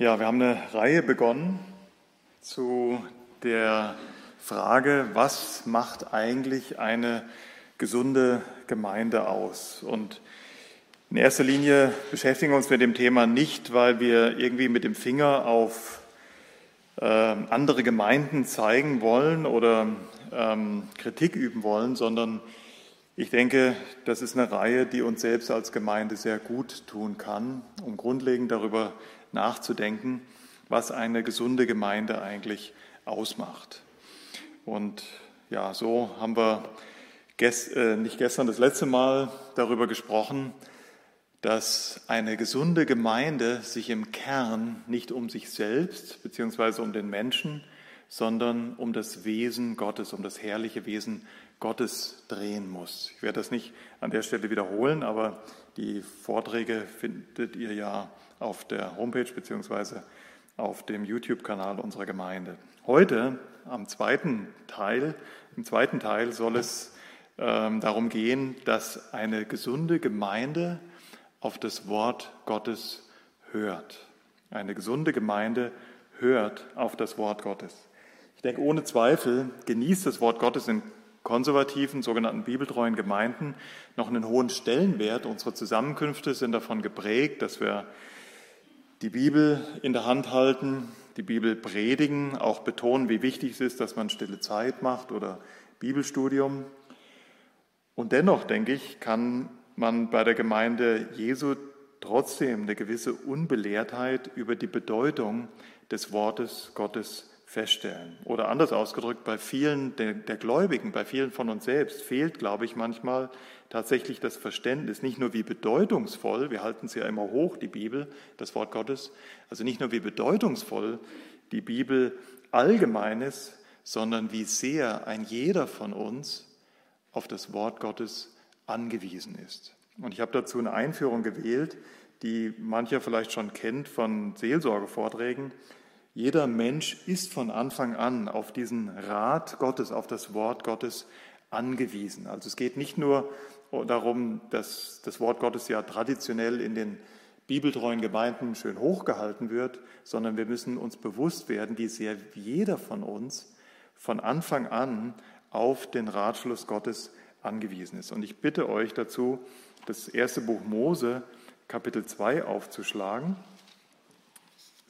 Ja, wir haben eine Reihe begonnen zu der Frage, was macht eigentlich eine gesunde Gemeinde aus? Und in erster Linie beschäftigen wir uns mit dem Thema nicht, weil wir irgendwie mit dem Finger auf äh, andere Gemeinden zeigen wollen oder ähm, Kritik üben wollen, sondern ich denke, das ist eine Reihe, die uns selbst als Gemeinde sehr gut tun kann, um grundlegend darüber nachzudenken, was eine gesunde Gemeinde eigentlich ausmacht. Und ja, so haben wir gest, äh, nicht gestern das letzte Mal darüber gesprochen, dass eine gesunde Gemeinde sich im Kern nicht um sich selbst bzw. um den Menschen, sondern um das Wesen Gottes, um das herrliche Wesen Gottes drehen muss. Ich werde das nicht an der Stelle wiederholen, aber die Vorträge findet ihr ja auf der Homepage bzw. auf dem YouTube-Kanal unserer Gemeinde. Heute, am zweiten Teil, im zweiten Teil soll es ähm, darum gehen, dass eine gesunde Gemeinde auf das Wort Gottes hört. Eine gesunde Gemeinde hört auf das Wort Gottes. Ich denke, ohne Zweifel genießt das Wort Gottes in konservativen, sogenannten bibeltreuen Gemeinden noch einen hohen Stellenwert. Unsere Zusammenkünfte sind davon geprägt, dass wir die Bibel in der Hand halten, die Bibel predigen, auch betonen, wie wichtig es ist, dass man stille Zeit macht oder Bibelstudium. Und dennoch, denke ich, kann man bei der Gemeinde Jesu trotzdem eine gewisse Unbelehrtheit über die Bedeutung des Wortes Gottes feststellen. Oder anders ausgedrückt, bei vielen der, Gläubigen, bei vielen von uns selbst fehlt, glaube ich, manchmal tatsächlich das Verständnis, nicht nur wie bedeutungsvoll, wir halten es ja immer hoch, die Bibel, das Wort Gottes, also nicht nur wie bedeutungsvoll die Bibel allgemein ist, sondern wie sehr ein jeder von uns auf das Wort Gottes angewiesen ist. Und ich habe dazu eine Einführung gewählt, die mancher vielleicht schon kennt von Seelsorgevorträgen. Jeder Mensch ist von Anfang an auf diesen Rat Gottes, auf das Wort Gottes angewiesen. Also es geht nicht nur darum, dass das Wort Gottes ja traditionell in den bibeltreuen Gemeinden schön hochgehalten wird, sondern wir müssen uns bewusst werden, wie sehr jeder von uns von Anfang an auf den Ratschluss Gottes angewiesen ist. Und ich bitte euch dazu, das erste Buch Mose, Kapitel 2 aufzuschlagen.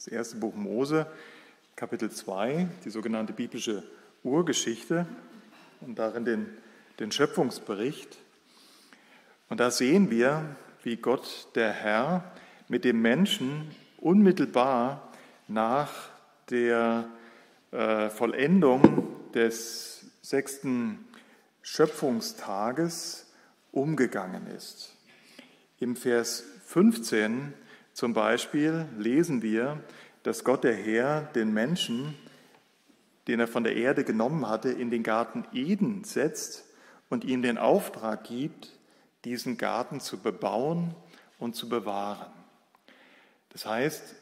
Das erste Buch Mose, Kapitel 2, die sogenannte biblische Urgeschichte und darin den, den Schöpfungsbericht. Und da sehen wir, wie Gott, der Herr, mit dem Menschen unmittelbar nach der äh, Vollendung des sechsten Schöpfungstages umgegangen ist. Im Vers 15 zum Beispiel lesen wir, dass Gott der Herr den Menschen, den er von der Erde genommen hatte, in den Garten Eden setzt und ihm den Auftrag gibt, diesen Garten zu bebauen und zu bewahren. Das heißt,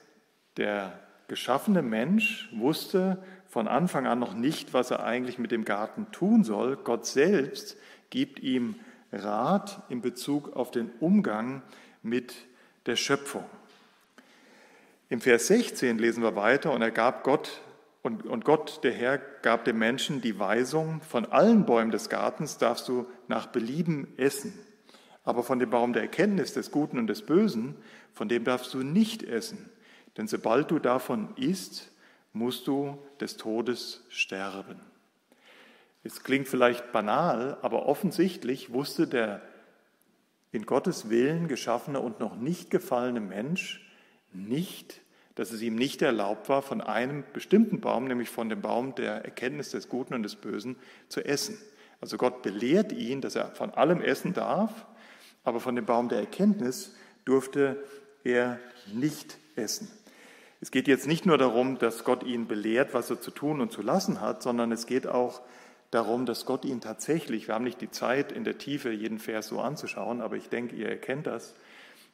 der geschaffene Mensch wusste von Anfang an noch nicht, was er eigentlich mit dem Garten tun soll. Gott selbst gibt ihm Rat in Bezug auf den Umgang mit der Schöpfung. Im Vers 16 lesen wir weiter, und er gab Gott, und, und Gott, der Herr, gab dem Menschen die Weisung, von allen Bäumen des Gartens darfst du nach Belieben essen. Aber von dem Baum der Erkenntnis des Guten und des Bösen, von dem darfst du nicht essen. Denn sobald du davon isst, musst du des Todes sterben. Es klingt vielleicht banal, aber offensichtlich wusste der in Gottes Willen geschaffene und noch nicht gefallene Mensch nicht, dass es ihm nicht erlaubt war, von einem bestimmten Baum, nämlich von dem Baum der Erkenntnis des Guten und des Bösen, zu essen. Also Gott belehrt ihn, dass er von allem essen darf, aber von dem Baum der Erkenntnis durfte er nicht essen. Es geht jetzt nicht nur darum, dass Gott ihn belehrt, was er zu tun und zu lassen hat, sondern es geht auch darum, dass Gott ihn tatsächlich, wir haben nicht die Zeit in der Tiefe jeden Vers so anzuschauen, aber ich denke, ihr erkennt das,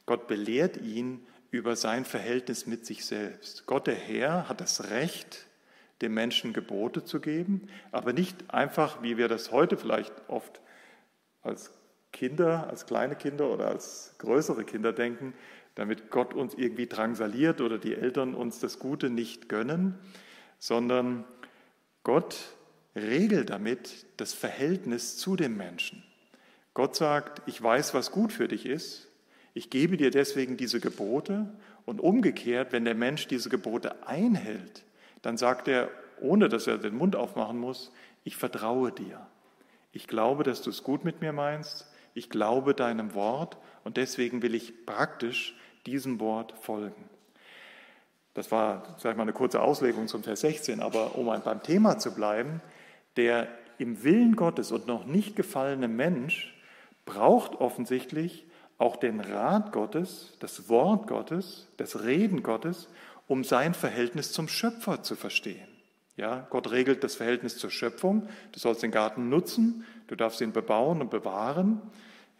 Gott belehrt ihn über sein Verhältnis mit sich selbst. Gott der Herr hat das Recht, dem Menschen Gebote zu geben, aber nicht einfach, wie wir das heute vielleicht oft als Kinder, als kleine Kinder oder als größere Kinder denken, damit Gott uns irgendwie drangsaliert oder die Eltern uns das Gute nicht gönnen, sondern Gott regelt damit das Verhältnis zu dem Menschen. Gott sagt, ich weiß, was gut für dich ist, ich gebe dir deswegen diese Gebote und umgekehrt, wenn der Mensch diese Gebote einhält, dann sagt er, ohne dass er den Mund aufmachen muss, ich vertraue dir. Ich glaube, dass du es gut mit mir meinst, ich glaube deinem Wort und deswegen will ich praktisch diesem Wort folgen. Das war, sag ich mal, eine kurze Auslegung zum Vers 16, aber um beim Thema zu bleiben, der im Willen Gottes und noch nicht gefallene Mensch braucht offensichtlich auch den Rat Gottes, das Wort Gottes, das Reden Gottes, um sein Verhältnis zum Schöpfer zu verstehen. Ja, Gott regelt das Verhältnis zur Schöpfung. Du sollst den Garten nutzen, du darfst ihn bebauen und bewahren.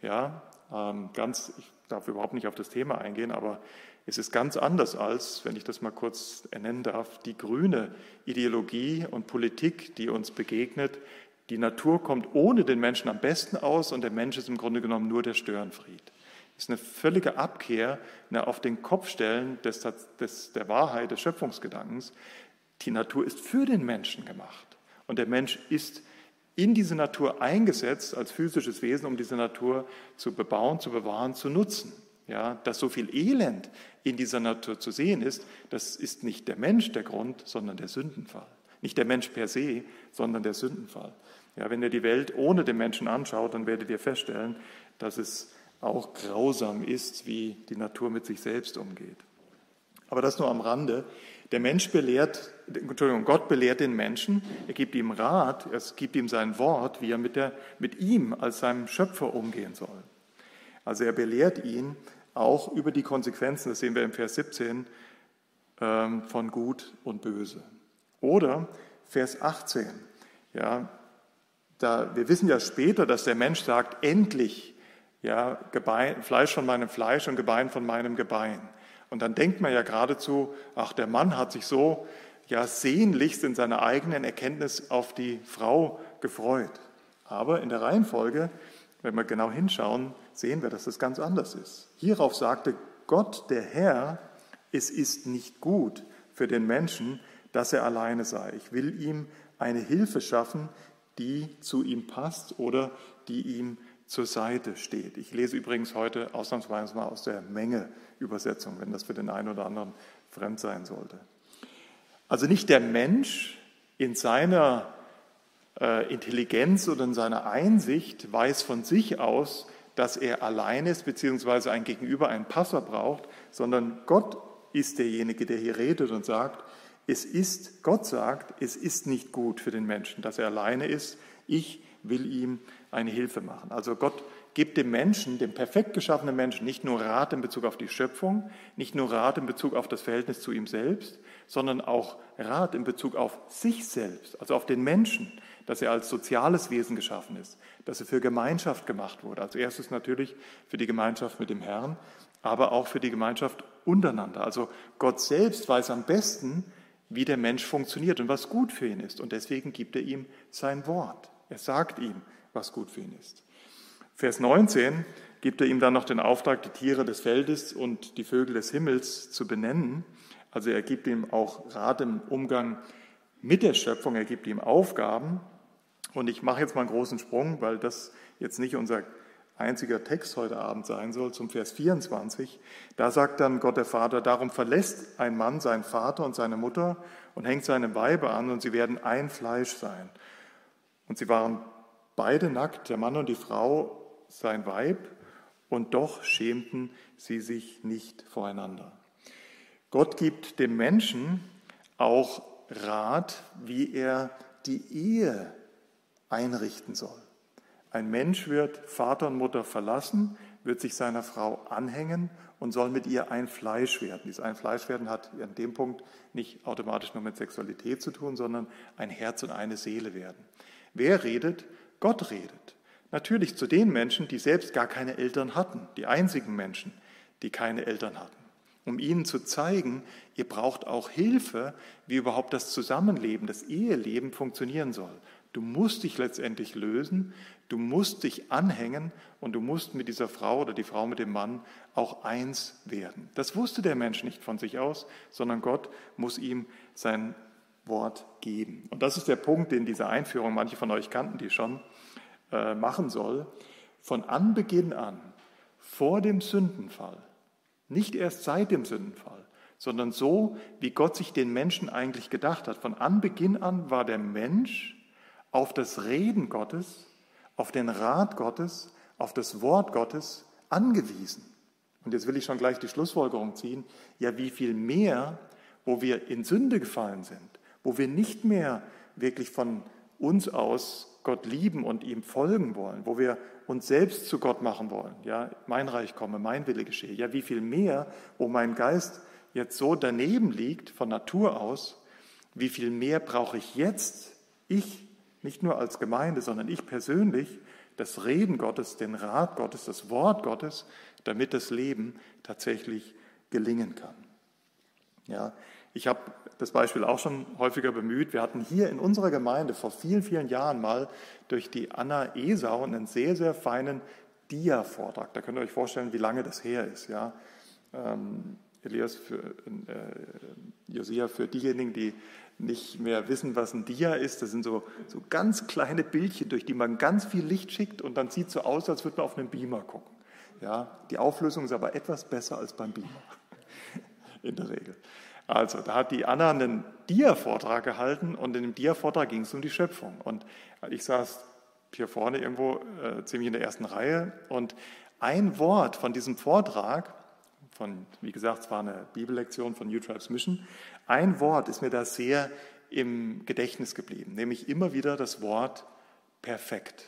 Ja, ähm, ganz, ich darf überhaupt nicht auf das Thema eingehen, aber es ist ganz anders als, wenn ich das mal kurz ernennen darf, die grüne Ideologie und Politik, die uns begegnet. Die Natur kommt ohne den Menschen am besten aus und der Mensch ist im Grunde genommen nur der Störenfried. Ist eine völlige Abkehr, eine auf den Kopf stellen des, des, der Wahrheit, des Schöpfungsgedankens. Die Natur ist für den Menschen gemacht und der Mensch ist in diese Natur eingesetzt als physisches Wesen, um diese Natur zu bebauen, zu bewahren, zu nutzen. Ja, dass so viel Elend in dieser Natur zu sehen ist, das ist nicht der Mensch der Grund, sondern der Sündenfall. Nicht der Mensch per se, sondern der Sündenfall. Ja, wenn ihr die Welt ohne den Menschen anschaut, dann werdet ihr feststellen, dass es auch grausam ist, wie die Natur mit sich selbst umgeht. Aber das nur am Rande. Der Mensch belehrt, Entschuldigung, Gott belehrt den Menschen, er gibt ihm Rat, er gibt ihm sein Wort, wie er mit, der, mit ihm als seinem Schöpfer umgehen soll. Also er belehrt ihn auch über die Konsequenzen, das sehen wir im Vers 17, ähm, von Gut und Böse. Oder Vers 18, ja, da, wir wissen ja später, dass der Mensch sagt, endlich, ja, Gebein, Fleisch von meinem Fleisch und Gebein von meinem Gebein. Und dann denkt man ja geradezu, ach, der Mann hat sich so ja sehnlichst in seiner eigenen Erkenntnis auf die Frau gefreut. Aber in der Reihenfolge, wenn wir genau hinschauen, sehen wir, dass das ganz anders ist. Hierauf sagte Gott, der Herr, es ist nicht gut für den Menschen, dass er alleine sei. Ich will ihm eine Hilfe schaffen, die zu ihm passt oder die ihm zur Seite steht. Ich lese übrigens heute ausnahmsweise mal aus der Menge-Übersetzung, wenn das für den einen oder anderen fremd sein sollte. Also nicht der Mensch in seiner äh, Intelligenz oder in seiner Einsicht weiß von sich aus, dass er allein ist, beziehungsweise ein Gegenüber, einen Passer braucht, sondern Gott ist derjenige, der hier redet und sagt, es ist, Gott sagt, es ist nicht gut für den Menschen, dass er alleine ist. Ich will ihm eine Hilfe machen. Also Gott gibt dem Menschen, dem perfekt geschaffenen Menschen, nicht nur Rat in Bezug auf die Schöpfung, nicht nur Rat in Bezug auf das Verhältnis zu ihm selbst, sondern auch Rat in Bezug auf sich selbst, also auf den Menschen, dass er als soziales Wesen geschaffen ist, dass er für Gemeinschaft gemacht wurde. Als erstes natürlich für die Gemeinschaft mit dem Herrn, aber auch für die Gemeinschaft untereinander. Also Gott selbst weiß am besten, wie der Mensch funktioniert und was gut für ihn ist. Und deswegen gibt er ihm sein Wort. Er sagt ihm, was gut für ihn ist. Vers 19 gibt er ihm dann noch den Auftrag, die Tiere des Feldes und die Vögel des Himmels zu benennen. Also er gibt ihm auch Rat im Umgang mit der Schöpfung, er gibt ihm Aufgaben. Und ich mache jetzt mal einen großen Sprung, weil das jetzt nicht unser einziger Text heute Abend sein soll, zum Vers 24. Da sagt dann Gott der Vater, darum verlässt ein Mann seinen Vater und seine Mutter und hängt seine Weibe an und sie werden ein Fleisch sein. Und sie waren beide nackt, der Mann und die Frau, sein Weib, und doch schämten sie sich nicht voreinander. Gott gibt dem Menschen auch Rat, wie er die Ehe einrichten soll. Ein Mensch wird Vater und Mutter verlassen, wird sich seiner Frau anhängen und soll mit ihr ein Fleisch werden. Dieses ein Fleisch werden hat an dem Punkt nicht automatisch nur mit Sexualität zu tun, sondern ein Herz und eine Seele werden. Wer redet? Gott redet. Natürlich zu den Menschen, die selbst gar keine Eltern hatten, die einzigen Menschen, die keine Eltern hatten, um ihnen zu zeigen, ihr braucht auch Hilfe, wie überhaupt das Zusammenleben, das Eheleben funktionieren soll. Du musst dich letztendlich lösen, du musst dich anhängen und du musst mit dieser Frau oder die Frau mit dem Mann auch eins werden. Das wusste der Mensch nicht von sich aus, sondern Gott muss ihm sein Wort geben. Und das ist der Punkt, den diese Einführung, manche von euch kannten die schon, äh, machen soll. Von Anbeginn an, vor dem Sündenfall, nicht erst seit dem Sündenfall, sondern so, wie Gott sich den Menschen eigentlich gedacht hat. Von Anbeginn an war der Mensch auf das Reden Gottes, auf den Rat Gottes, auf das Wort Gottes angewiesen. Und jetzt will ich schon gleich die Schlussfolgerung ziehen, ja wie viel mehr, wo wir in Sünde gefallen sind, wo wir nicht mehr wirklich von uns aus Gott lieben und ihm folgen wollen, wo wir uns selbst zu Gott machen wollen, ja, mein Reich komme, mein Wille geschehe, ja, wie viel mehr, wo mein Geist jetzt so daneben liegt von Natur aus, wie viel mehr brauche ich jetzt, ich nicht nur als Gemeinde, sondern ich persönlich, das Reden Gottes, den Rat Gottes, das Wort Gottes, damit das Leben tatsächlich gelingen kann. Ja, ich habe das Beispiel auch schon häufiger bemüht. Wir hatten hier in unserer Gemeinde vor vielen, vielen Jahren mal durch die Anna Esau einen sehr, sehr feinen Dia-Vortrag. Da könnt ihr euch vorstellen, wie lange das her ist. Ja. Ähm, Elias, für, äh, Josia, für diejenigen, die nicht mehr wissen, was ein Dia ist. Das sind so, so ganz kleine Bildchen, durch die man ganz viel Licht schickt und dann sieht es so aus, als würde man auf einen Beamer gucken. Ja, die Auflösung ist aber etwas besser als beim Beamer, in der Regel. Also, da hat die Anna einen Dia-Vortrag gehalten und in dem Dia-Vortrag ging es um die Schöpfung. Und ich saß hier vorne irgendwo äh, ziemlich in der ersten Reihe und ein Wort von diesem Vortrag, von, wie gesagt, es war eine Bibellektion von New Tribes Mission, ein Wort ist mir da sehr im Gedächtnis geblieben, nämlich immer wieder das Wort perfekt.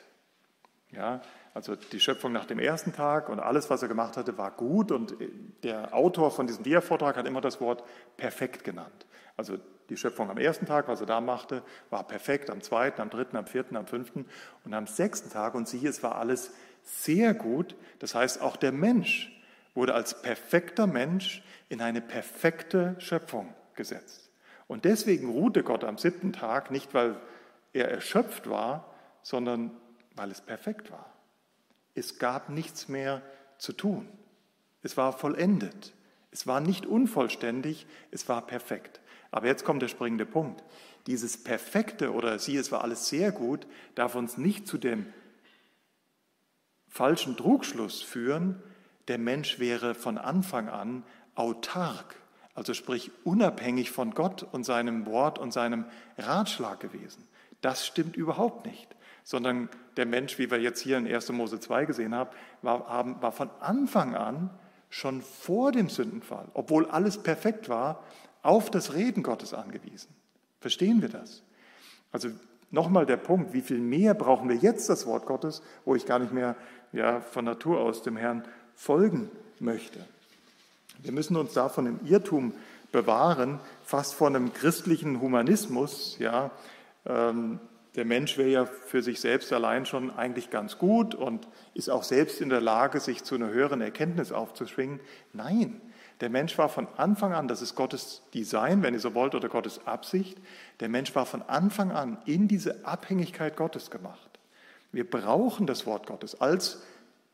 Ja, also die Schöpfung nach dem ersten Tag und alles, was er gemacht hatte, war gut. Und der Autor von diesem Dia-Vortrag hat immer das Wort perfekt genannt. Also die Schöpfung am ersten Tag, was er da machte, war perfekt, am zweiten, am dritten, am vierten, am fünften und am sechsten Tag. Und siehe, es war alles sehr gut. Das heißt, auch der Mensch wurde als perfekter Mensch in eine perfekte Schöpfung gesetzt. Und deswegen ruhte Gott am siebten Tag, nicht weil er erschöpft war, sondern weil es perfekt war. Es gab nichts mehr zu tun. Es war vollendet. Es war nicht unvollständig, es war perfekt. Aber jetzt kommt der springende Punkt. Dieses Perfekte oder sie, es war alles sehr gut, darf uns nicht zu dem falschen Trugschluss führen, der Mensch wäre von Anfang an autark also sprich unabhängig von Gott und seinem Wort und seinem Ratschlag gewesen. Das stimmt überhaupt nicht, sondern der Mensch, wie wir jetzt hier in 1. Mose 2 gesehen haben, war, war von Anfang an schon vor dem Sündenfall, obwohl alles perfekt war, auf das Reden Gottes angewiesen. Verstehen wir das? Also nochmal der Punkt, wie viel mehr brauchen wir jetzt das Wort Gottes, wo ich gar nicht mehr ja, von Natur aus dem Herrn folgen möchte. Wir müssen uns davon im Irrtum bewahren, fast von einem christlichen Humanismus. Ja, ähm, der Mensch wäre ja für sich selbst allein schon eigentlich ganz gut und ist auch selbst in der Lage, sich zu einer höheren Erkenntnis aufzuschwingen. Nein, der Mensch war von Anfang an, das ist Gottes Design, wenn ihr so wollt, oder Gottes Absicht, der Mensch war von Anfang an in diese Abhängigkeit Gottes gemacht. Wir brauchen das Wort Gottes als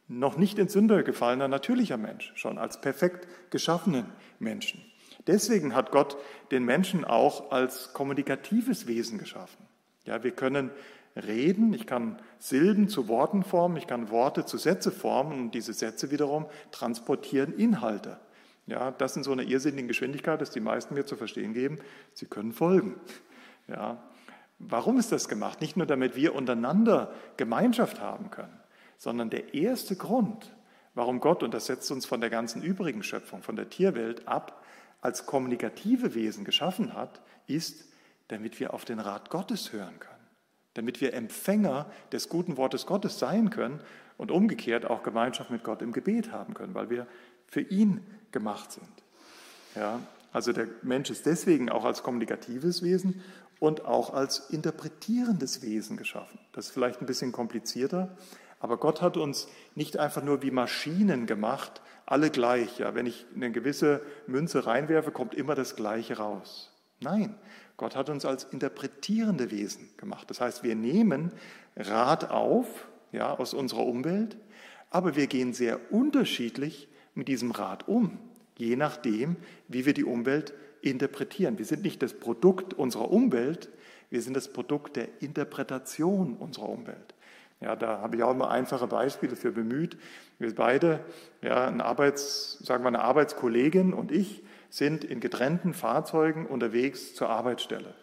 noch nicht in Sünde gefallener natürlicher Mensch, schon als perfekt geschaffenen Menschen. Deswegen hat Gott den Menschen auch als kommunikatives Wesen geschaffen. Ja, wir können reden, ich kann Silben zu Worten formen, ich kann Worte zu Sätze formen und diese Sätze wiederum transportieren Inhalte. Ja, das in so einer irrsinnigen Geschwindigkeit, dass die meisten mir zu verstehen geben, sie können folgen. Ja, warum ist das gemacht? Nicht nur, damit wir untereinander Gemeinschaft haben können, sondern der erste Grund, warum Gott, und das setzt uns von der ganzen übrigen Schöpfung, von der Tierwelt ab, als kommunikative Wesen geschaffen hat, ist, damit wir auf den Rat Gottes hören können, damit wir Empfänger des guten Wortes Gottes sein können und umgekehrt auch Gemeinschaft mit Gott im Gebet haben können, weil wir für ihn gemacht sind. Ja, also der Mensch ist deswegen auch als kommunikatives Wesen und auch als interpretierendes Wesen geschaffen. Das ist vielleicht ein bisschen komplizierter, aber Gott hat uns nicht einfach nur wie Maschinen gemacht, alle gleich. Ja, wenn ich eine gewisse Münze reinwerfe, kommt immer das Gleiche raus. Nein, Gott hat uns als interpretierende Wesen gemacht. Das heißt, wir nehmen Rat auf ja, aus unserer Umwelt, aber wir gehen sehr unterschiedlich mit diesem Rat um, je nachdem, wie wir die Umwelt interpretieren. Wir sind nicht das Produkt unserer Umwelt, wir sind das Produkt der Interpretation unserer Umwelt. Ja, da habe ich auch immer einfache Beispiele für bemüht. Wir beide, ja, eine Arbeits, sagen wir eine Arbeitskollegin und ich, sind in getrennten Fahrzeugen unterwegs zur Arbeitsstelle.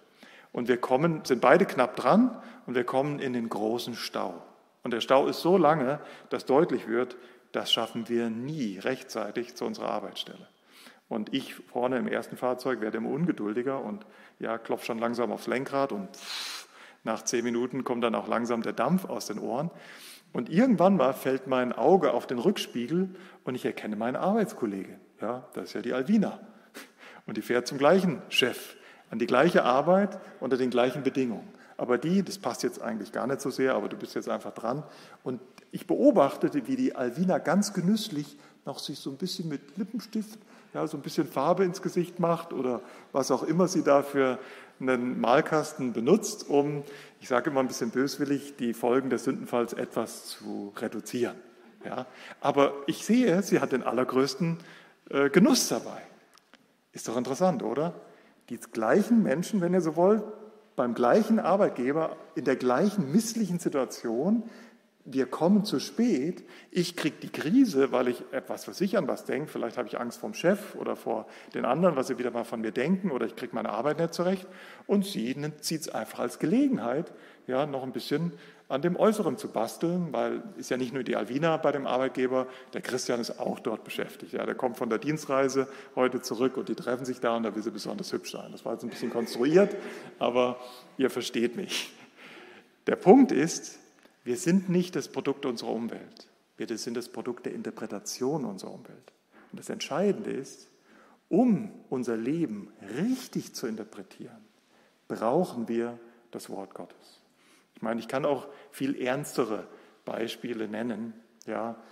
Und wir kommen, sind beide knapp dran und wir kommen in den großen Stau. Und der Stau ist so lange, dass deutlich wird, das schaffen wir nie rechtzeitig zu unserer Arbeitsstelle. Und ich vorne im ersten Fahrzeug werde immer ungeduldiger und ja, klopfe schon langsam aufs Lenkrad und nach zehn Minuten kommt dann auch langsam der Dampf aus den Ohren. Und irgendwann mal fällt mein Auge auf den Rückspiegel und ich erkenne meine Arbeitskollegin. Ja, das ist ja die Alvina. Und die fährt zum gleichen Chef, an die gleiche Arbeit unter den gleichen Bedingungen. Aber die, das passt jetzt eigentlich gar nicht so sehr, aber du bist jetzt einfach dran. Und ich beobachtete, wie die Alvina ganz genüsslich noch sich so ein bisschen mit Lippenstift, ja, so ein bisschen Farbe ins Gesicht macht oder was auch immer sie da für einen Malkasten benutzt, um, ich sage immer ein bisschen böswillig, die Folgen des Sündenfalls etwas zu reduzieren. Ja, aber ich sehe, sie hat den allergrößten äh, Genuss dabei. Ist doch interessant, oder? Die gleichen Menschen, wenn ihr so wollt, beim gleichen Arbeitgeber, in der gleichen misslichen Situation, wir kommen zu spät, ich kriege die Krise, weil ich etwas für sich an was denke, vielleicht habe ich Angst vom Chef oder vor den anderen, was sie wieder mal von mir denken, oder ich kriege meine Arbeit nicht zurecht, und sie zieht es einfach als Gelegenheit, ja, noch ein bisschen an dem Äußeren zu basteln, weil ist ja nicht nur die Alvina bei dem Arbeitgeber, der Christian ist auch dort beschäftigt. Ja, der kommt von der Dienstreise heute zurück und die treffen sich da und da will sie besonders hübsch sein. Das war jetzt ein bisschen konstruiert, aber ihr versteht mich. Der Punkt ist, wir sind nicht das Produkt unserer Umwelt. Wir sind das Produkt der Interpretation unserer Umwelt. Und das Entscheidende ist, um unser Leben richtig zu interpretieren, brauchen wir das Wort Gottes. Ich meine, ich kann auch viel ernstere Beispiele nennen. Ja,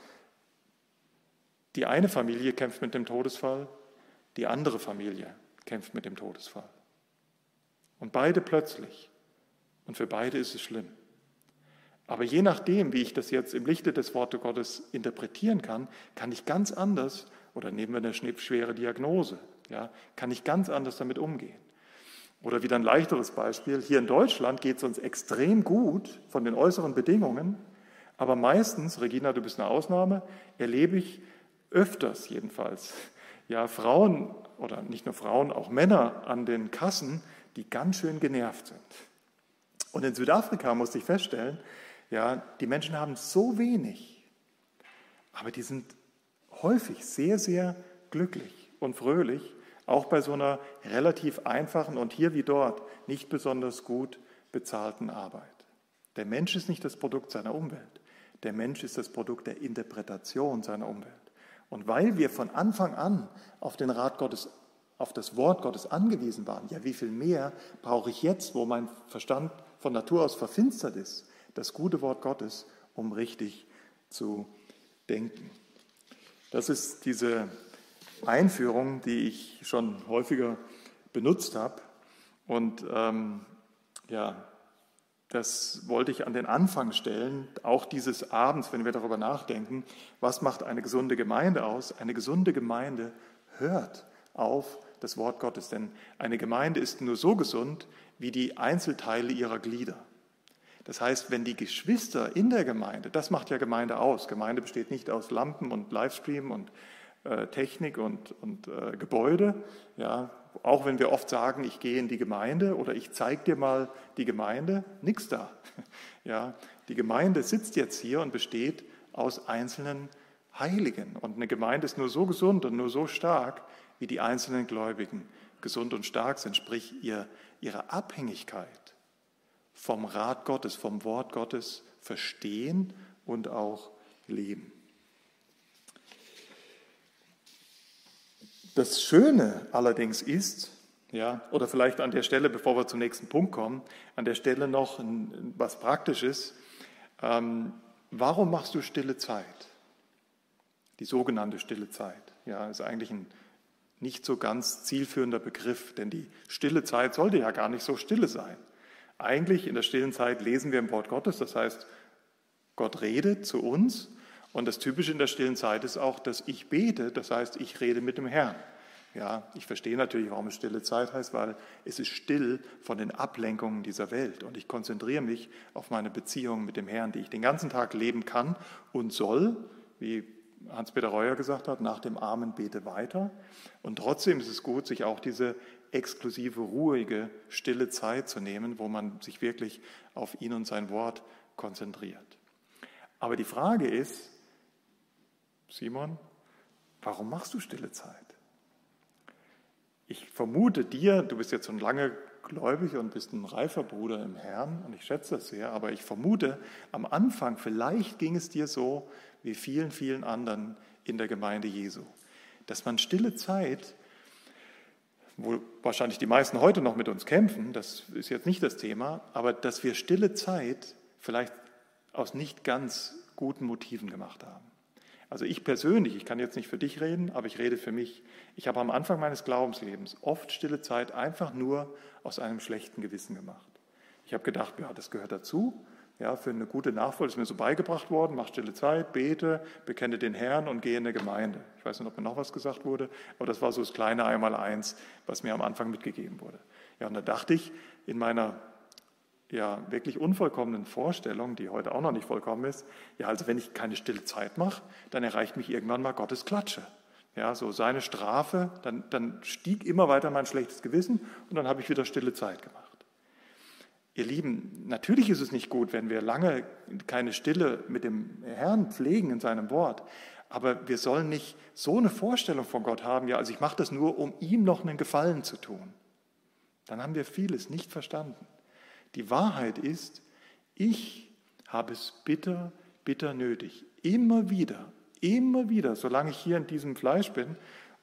die eine Familie kämpft mit dem Todesfall, die andere Familie kämpft mit dem Todesfall. Und beide plötzlich. Und für beide ist es schlimm. Aber je nachdem, wie ich das jetzt im Lichte des Wortes Gottes interpretieren kann, kann ich ganz anders, oder nehmen wir eine schwere Diagnose, ja, kann ich ganz anders damit umgehen. Oder wieder ein leichteres Beispiel. Hier in Deutschland geht es uns extrem gut von den äußeren Bedingungen, aber meistens, Regina, du bist eine Ausnahme, erlebe ich öfters jedenfalls, ja, Frauen oder nicht nur Frauen, auch Männer an den Kassen, die ganz schön genervt sind. Und in Südafrika musste ich feststellen, ja, die Menschen haben so wenig, aber die sind häufig sehr, sehr glücklich und fröhlich, auch bei so einer relativ einfachen und hier wie dort nicht besonders gut bezahlten Arbeit. Der Mensch ist nicht das Produkt seiner Umwelt. Der Mensch ist das Produkt der Interpretation seiner Umwelt. Und weil wir von Anfang an auf den Rat Gottes, auf das Wort Gottes angewiesen waren, ja, wie viel mehr brauche ich jetzt, wo mein Verstand von Natur aus verfinstert ist, das gute Wort Gottes, um richtig zu denken. Das ist diese Einführung, die ich schon häufiger benutzt habe. Und ähm, ja, das wollte ich an den Anfang stellen, auch dieses Abends, wenn wir darüber nachdenken, was macht eine gesunde Gemeinde aus? Eine gesunde Gemeinde hört auf das Wort Gottes, denn eine Gemeinde ist nur so gesund wie die Einzelteile ihrer Glieder. Das heißt, wenn die Geschwister in der Gemeinde, das macht ja Gemeinde aus, Gemeinde besteht nicht aus Lampen und Livestream und äh, Technik und, und äh, Gebäude, ja, auch wenn wir oft sagen, ich gehe in die Gemeinde oder ich zeige dir mal die Gemeinde, nichts da. Ja, die Gemeinde sitzt jetzt hier und besteht aus einzelnen Heiligen. Und eine Gemeinde ist nur so gesund und nur so stark, wie die einzelnen Gläubigen gesund und stark sind, sprich ihr, ihre Abhängigkeit vom Rat Gottes, vom Wort Gottes verstehen und auch leben. Das Schöne allerdings ist, ja, oder vielleicht an der Stelle, bevor wir zum nächsten Punkt kommen, an der Stelle noch was Praktisches. Ähm, warum machst du stille Zeit? Die sogenannte stille Zeit. Ja, ist eigentlich ein nicht so ganz zielführender Begriff, denn die stille Zeit sollte ja gar nicht so stille sein. Eigentlich in der stillen Zeit lesen wir im Wort Gottes, das heißt, Gott redet zu uns und das Typische in der stillen Zeit ist auch, dass ich bete, das heißt, ich rede mit dem Herrn. Ja, ich verstehe natürlich, warum es stille Zeit heißt, weil es ist still von den Ablenkungen dieser Welt und ich konzentriere mich auf meine Beziehung mit dem Herrn, die ich den ganzen Tag leben kann und soll, wie Hans-Peter Reuer gesagt hat, nach dem Amen bete weiter. Und trotzdem ist es gut, sich auch diese exklusive, ruhige, stille Zeit zu nehmen, wo man sich wirklich auf ihn und sein Wort konzentriert. Aber die Frage ist, Simon, warum machst du stille Zeit? Ich vermute dir, du bist jetzt schon lange gläubig und bist ein reifer Bruder im Herrn und ich schätze das sehr, aber ich vermute, am Anfang, vielleicht ging es dir so wie vielen, vielen anderen in der Gemeinde Jesu, dass man stille Zeit, wo wahrscheinlich die meisten heute noch mit uns kämpfen, das ist jetzt nicht das Thema, aber dass wir stille Zeit vielleicht aus nicht ganz guten Motiven gemacht haben. Also ich persönlich, ich kann jetzt nicht für dich reden, aber ich rede für mich. Ich habe am Anfang meines Glaubenslebens oft stille Zeit einfach nur aus einem schlechten Gewissen gemacht. Ich habe gedacht, ja, das gehört dazu. Ja, für eine gute Nachfolge ist mir so beigebracht worden, mach stille Zeit, bete, bekenne den Herrn und gehe in eine Gemeinde. Ich weiß nicht, ob mir noch was gesagt wurde, aber das war so das kleine Einmaleins, was mir am Anfang mitgegeben wurde. Ja, und da dachte ich in meiner ja wirklich unvollkommenen Vorstellung, die heute auch noch nicht vollkommen ist, ja, also wenn ich keine stille Zeit mache, dann erreicht mich irgendwann mal Gottes Klatsche. Ja, so seine Strafe, dann, dann stieg immer weiter mein schlechtes Gewissen und dann habe ich wieder stille Zeit gemacht. Ihr Lieben, natürlich ist es nicht gut, wenn wir lange keine Stille mit dem Herrn pflegen in seinem Wort, aber wir sollen nicht so eine Vorstellung von Gott haben, ja, also ich mache das nur, um ihm noch einen Gefallen zu tun. Dann haben wir vieles nicht verstanden. Die Wahrheit ist, ich habe es bitter, bitter nötig. Immer wieder, immer wieder, solange ich hier in diesem Fleisch bin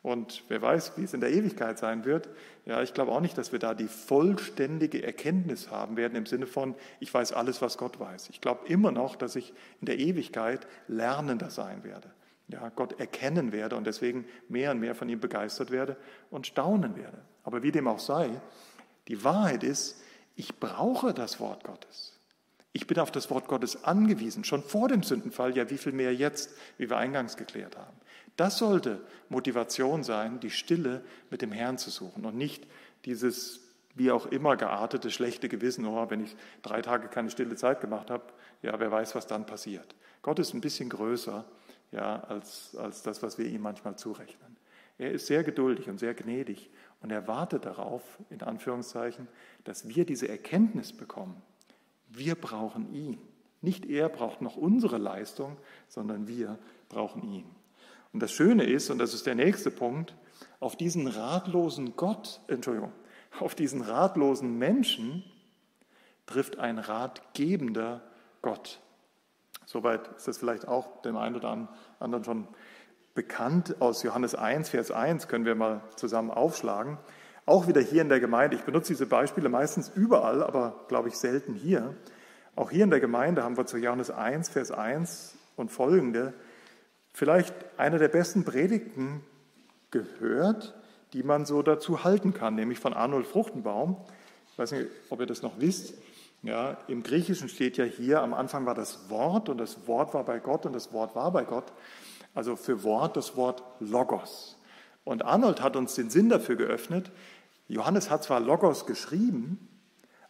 und wer weiß, wie es in der Ewigkeit sein wird. Ja, ich glaube auch nicht, dass wir da die vollständige Erkenntnis haben werden im Sinne von, ich weiß alles, was Gott weiß. Ich glaube immer noch, dass ich in der Ewigkeit lernender sein werde. Ja, Gott erkennen werde und deswegen mehr und mehr von ihm begeistert werde und staunen werde. Aber wie dem auch sei, die Wahrheit ist, ich brauche das Wort Gottes. Ich bin auf das Wort Gottes angewiesen, schon vor dem Sündenfall, ja wie viel mehr jetzt, wie wir eingangs geklärt haben. Das sollte Motivation sein, die Stille mit dem Herrn zu suchen und nicht dieses wie auch immer geartete schlechte Gewissen, oh, wenn ich drei Tage keine stille Zeit gemacht habe, ja, wer weiß, was dann passiert. Gott ist ein bisschen größer ja, als, als das, was wir ihm manchmal zurechnen. Er ist sehr geduldig und sehr gnädig und er wartet darauf, in Anführungszeichen, dass wir diese Erkenntnis bekommen. Wir brauchen ihn. Nicht er braucht noch unsere Leistung, sondern wir brauchen ihn. Und das Schöne ist, und das ist der nächste Punkt, auf diesen ratlosen Gott, Entschuldigung, auf diesen ratlosen Menschen trifft ein ratgebender Gott. Soweit ist das vielleicht auch dem einen oder anderen schon bekannt aus Johannes 1, Vers 1, können wir mal zusammen aufschlagen. Auch wieder hier in der Gemeinde. Ich benutze diese Beispiele meistens überall, aber glaube ich selten hier. Auch hier in der Gemeinde haben wir zu Johannes 1, Vers 1 und folgende vielleicht eine der besten Predigten gehört, die man so dazu halten kann, nämlich von Arnold Fruchtenbaum. Ich weiß nicht, ob ihr das noch wisst. Ja, Im Griechischen steht ja hier, am Anfang war das Wort und das Wort war bei Gott und das Wort war bei Gott also für Wort das Wort Logos. Und Arnold hat uns den Sinn dafür geöffnet. Johannes hat zwar Logos geschrieben,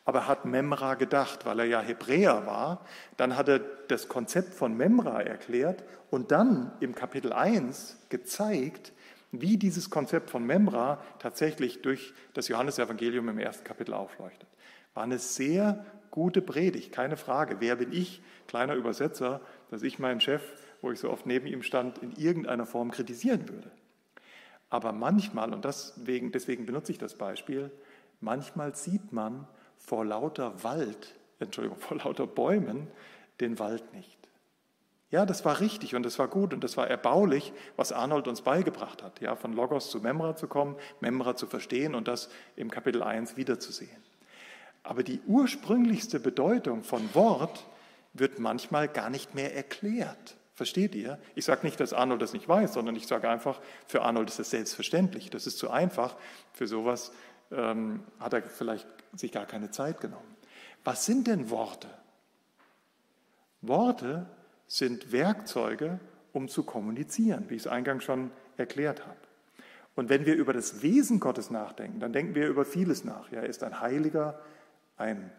aber hat Memra gedacht, weil er ja Hebräer war. Dann hat er das Konzept von Memra erklärt und dann im Kapitel 1 gezeigt, wie dieses Konzept von Memra tatsächlich durch das Johannesevangelium im ersten Kapitel aufleuchtet. War eine sehr gute Predigt, keine Frage. Wer bin ich, kleiner Übersetzer, dass ich meinen Chef wo ich so oft neben ihm stand, in irgendeiner Form kritisieren würde. Aber manchmal, und deswegen, deswegen benutze ich das Beispiel, manchmal sieht man vor lauter Wald, Entschuldigung, vor lauter Bäumen den Wald nicht. Ja, das war richtig und das war gut und das war erbaulich, was Arnold uns beigebracht hat, ja, von Logos zu Memra zu kommen, Memra zu verstehen und das im Kapitel 1 wiederzusehen. Aber die ursprünglichste Bedeutung von Wort wird manchmal gar nicht mehr erklärt Versteht ihr? Ich sage nicht, dass Arnold das nicht weiß, sondern ich sage einfach, für Arnold ist das selbstverständlich. Das ist zu einfach. Für sowas ähm, hat er vielleicht sich gar keine Zeit genommen. Was sind denn Worte? Worte sind Werkzeuge, um zu kommunizieren, wie ich es eingangs schon erklärt habe. Und wenn wir über das Wesen Gottes nachdenken, dann denken wir über vieles nach. er ist ein Heiliger, ein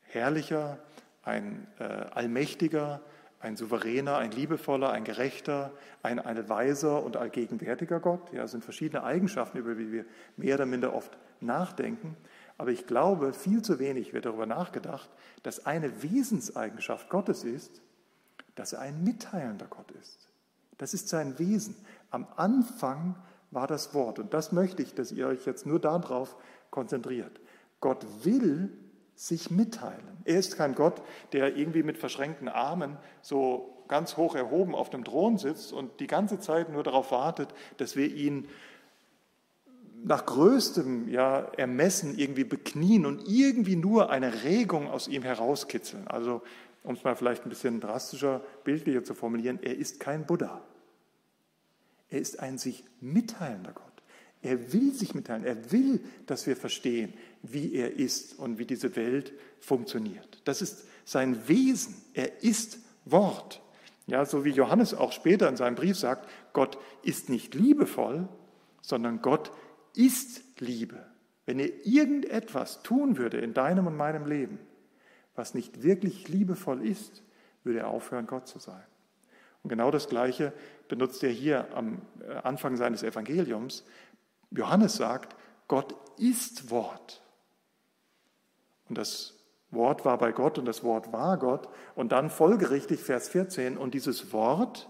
Herrlicher, ein äh, Allmächtiger, ein souveräner, ein liebevoller, ein gerechter, ein, ein weiser und allgegenwärtiger Gott. Ja, sind verschiedene Eigenschaften, über die wir mehr oder minder oft nachdenken. Aber ich glaube, viel zu wenig wird darüber nachgedacht, dass eine Wesenseigenschaft Gottes ist, dass er ein mitteilender Gott ist. Das ist sein Wesen. Am Anfang war das Wort. Und das möchte ich, dass ihr euch jetzt nur darauf konzentriert. Gott will sich mitteilen. Er ist kein Gott, der irgendwie mit verschränkten Armen so ganz hoch erhoben auf dem Thron sitzt und die ganze Zeit nur darauf wartet, dass wir ihn nach größtem ja, Ermessen irgendwie beknien und irgendwie nur eine Regung aus ihm herauskitzeln. Also, um es mal vielleicht ein bisschen drastischer, bildlicher zu formulieren, er ist kein Buddha. Er ist ein sich mitteilender Gott. Er will sich mitteilen. Er will, dass wir verstehen, wie er ist und wie diese Welt funktioniert. Das ist sein Wesen. Er ist Wort. Ja, so wie Johannes auch später in seinem Brief sagt, Gott ist nicht liebevoll, sondern Gott ist Liebe. Wenn er irgendetwas tun würde in deinem und meinem Leben, was nicht wirklich liebevoll ist, würde er aufhören, Gott zu sein. Und genau das Gleiche benutzt er hier am äh, Anfang seines Evangeliums. Johannes sagt, Gott ist Wort. Und das Wort war bei Gott und das Wort war Gott. Und dann folgerichtig Vers 14, und dieses Wort,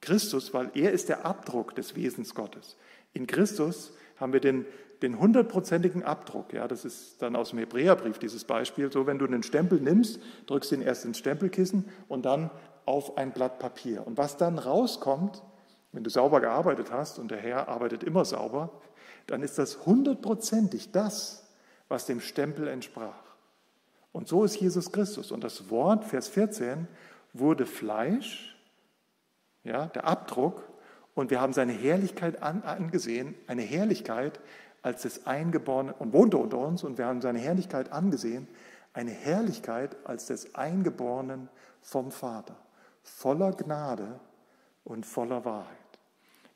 Christus, weil er ist der Abdruck des Wesens Gottes. In Christus haben wir den, den hundertprozentigen Abdruck. Ja, das ist dann aus dem Hebräerbrief dieses Beispiel. So, wenn du einen Stempel nimmst, drückst ihn erst ins Stempelkissen und dann auf ein Blatt Papier. Und was dann rauskommt, wenn du sauber gearbeitet hast, und der Herr arbeitet immer sauber, dann ist das hundertprozentig das, was dem Stempel entsprach. Und so ist Jesus Christus. Und das Wort, Vers 14, wurde Fleisch, ja, der Abdruck, und wir haben seine Herrlichkeit angesehen, eine Herrlichkeit als des Eingeborenen, und wohnte unter uns, und wir haben seine Herrlichkeit angesehen, eine Herrlichkeit als des Eingeborenen vom Vater, voller Gnade und voller Wahrheit.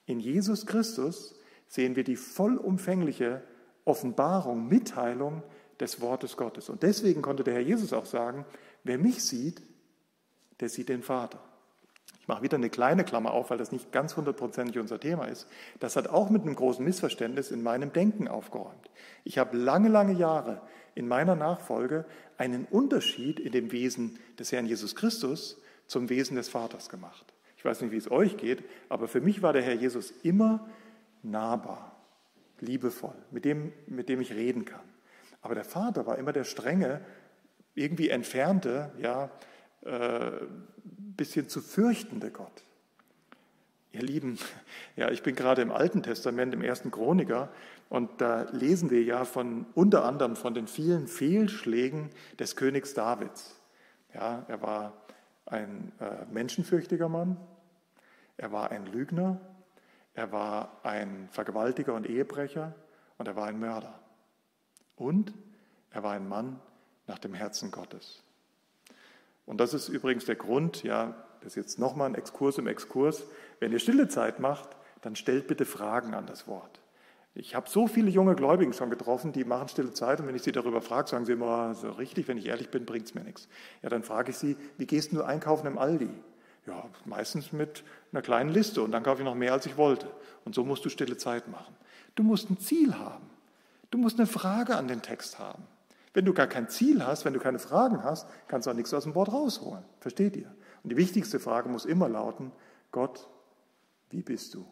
In Jesus Christus sehen wir die vollumfängliche Offenbarung, Mitteilung des Wortes Gottes. Und deswegen konnte der Herr Jesus auch sagen, wer mich sieht, der sieht den Vater. Ich mache wieder eine kleine Klammer auf, weil das nicht ganz hundertprozentig unser Thema ist. Das hat auch mit einem großen Missverständnis in meinem Denken aufgeräumt. Ich habe lange, lange Jahre in meiner Nachfolge einen Unterschied in dem Wesen des Herrn Jesus Christus zum Wesen des Vaters gemacht. Ich weiß nicht, wie es euch geht, aber für mich war der Herr Jesus immer nahbar, liebevoll, mit dem, mit dem ich reden kann. Aber der Vater war immer der strenge, irgendwie entfernte, ja, äh, bisschen zu fürchtende Gott. Ihr Lieben, ja, ich bin gerade im Alten Testament, im ersten Chroniker, und da lesen wir ja von unter anderem von den vielen Fehlschlägen des Königs Davids. Ja, er war ein äh, menschenfürchtiger Mann, er war ein Lügner, er war ein Vergewaltiger und Ehebrecher und er war ein Mörder. Und er war ein Mann nach dem Herzen Gottes. Und das ist übrigens der Grund, ja, das ist jetzt nochmal ein Exkurs im Exkurs. Wenn ihr stille Zeit macht, dann stellt bitte Fragen an das Wort. Ich habe so viele junge Gläubigen schon getroffen, die machen stille Zeit und wenn ich sie darüber frage, sagen sie immer, so richtig, wenn ich ehrlich bin, bringt es mir nichts. Ja, dann frage ich sie, wie gehst du einkaufen im Aldi? Ja, meistens mit einer kleinen Liste und dann kaufe ich noch mehr, als ich wollte. Und so musst du stille Zeit machen. Du musst ein Ziel haben. Du musst eine Frage an den Text haben. Wenn du gar kein Ziel hast, wenn du keine Fragen hast, kannst du auch nichts aus dem Wort rausholen. Versteht ihr? Und die wichtigste Frage muss immer lauten, Gott, wie bist du?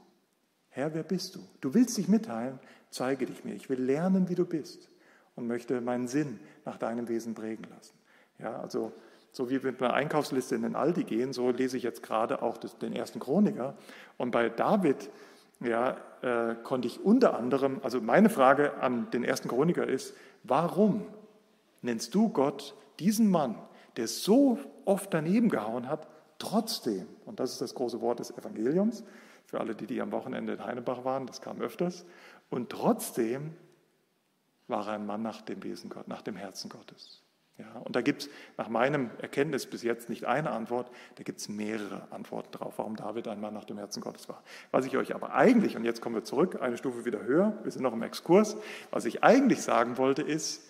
Herr, wer bist du? Du willst dich mitteilen, zeige dich mir. Ich will lernen, wie du bist und möchte meinen Sinn nach deinem Wesen prägen lassen. Ja, also so wie wir mit einer Einkaufsliste in den Aldi gehen, so lese ich jetzt gerade auch den ersten Chroniker. Und bei David ja, äh, konnte ich unter anderem, also meine Frage an den ersten Chroniker ist, warum nennst du Gott diesen Mann, der so oft daneben gehauen hat, trotzdem, und das ist das große Wort des Evangeliums, für alle, die, die am Wochenende in Heinebach waren, das kam öfters, und trotzdem war er ein Mann nach dem Wesen Gott, nach dem Herzen Gottes. Ja, und da gibt es nach meinem Erkenntnis bis jetzt nicht eine Antwort, da gibt es mehrere Antworten drauf, warum David ein Mann nach dem Herzen Gottes war. Was ich euch aber eigentlich, und jetzt kommen wir zurück, eine Stufe wieder höher, wir sind noch im Exkurs, was ich eigentlich sagen wollte ist,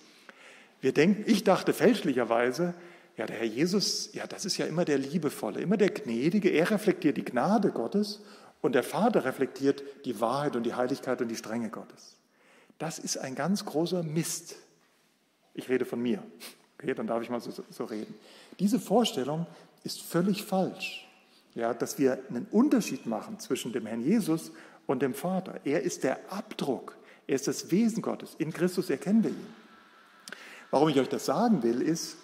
wir denken, ich dachte fälschlicherweise, ja, der Herr Jesus, ja, das ist ja immer der Liebevolle, immer der Gnädige, er reflektiert die Gnade Gottes und der Vater reflektiert die Wahrheit und die Heiligkeit und die Strenge Gottes. Das ist ein ganz großer Mist. Ich rede von mir. Okay, dann darf ich mal so, so reden. Diese Vorstellung ist völlig falsch. Ja, dass wir einen Unterschied machen zwischen dem Herrn Jesus und dem Vater. Er ist der Abdruck, er ist das Wesen Gottes. In Christus erkennen wir ihn. Warum ich euch das sagen will, ist,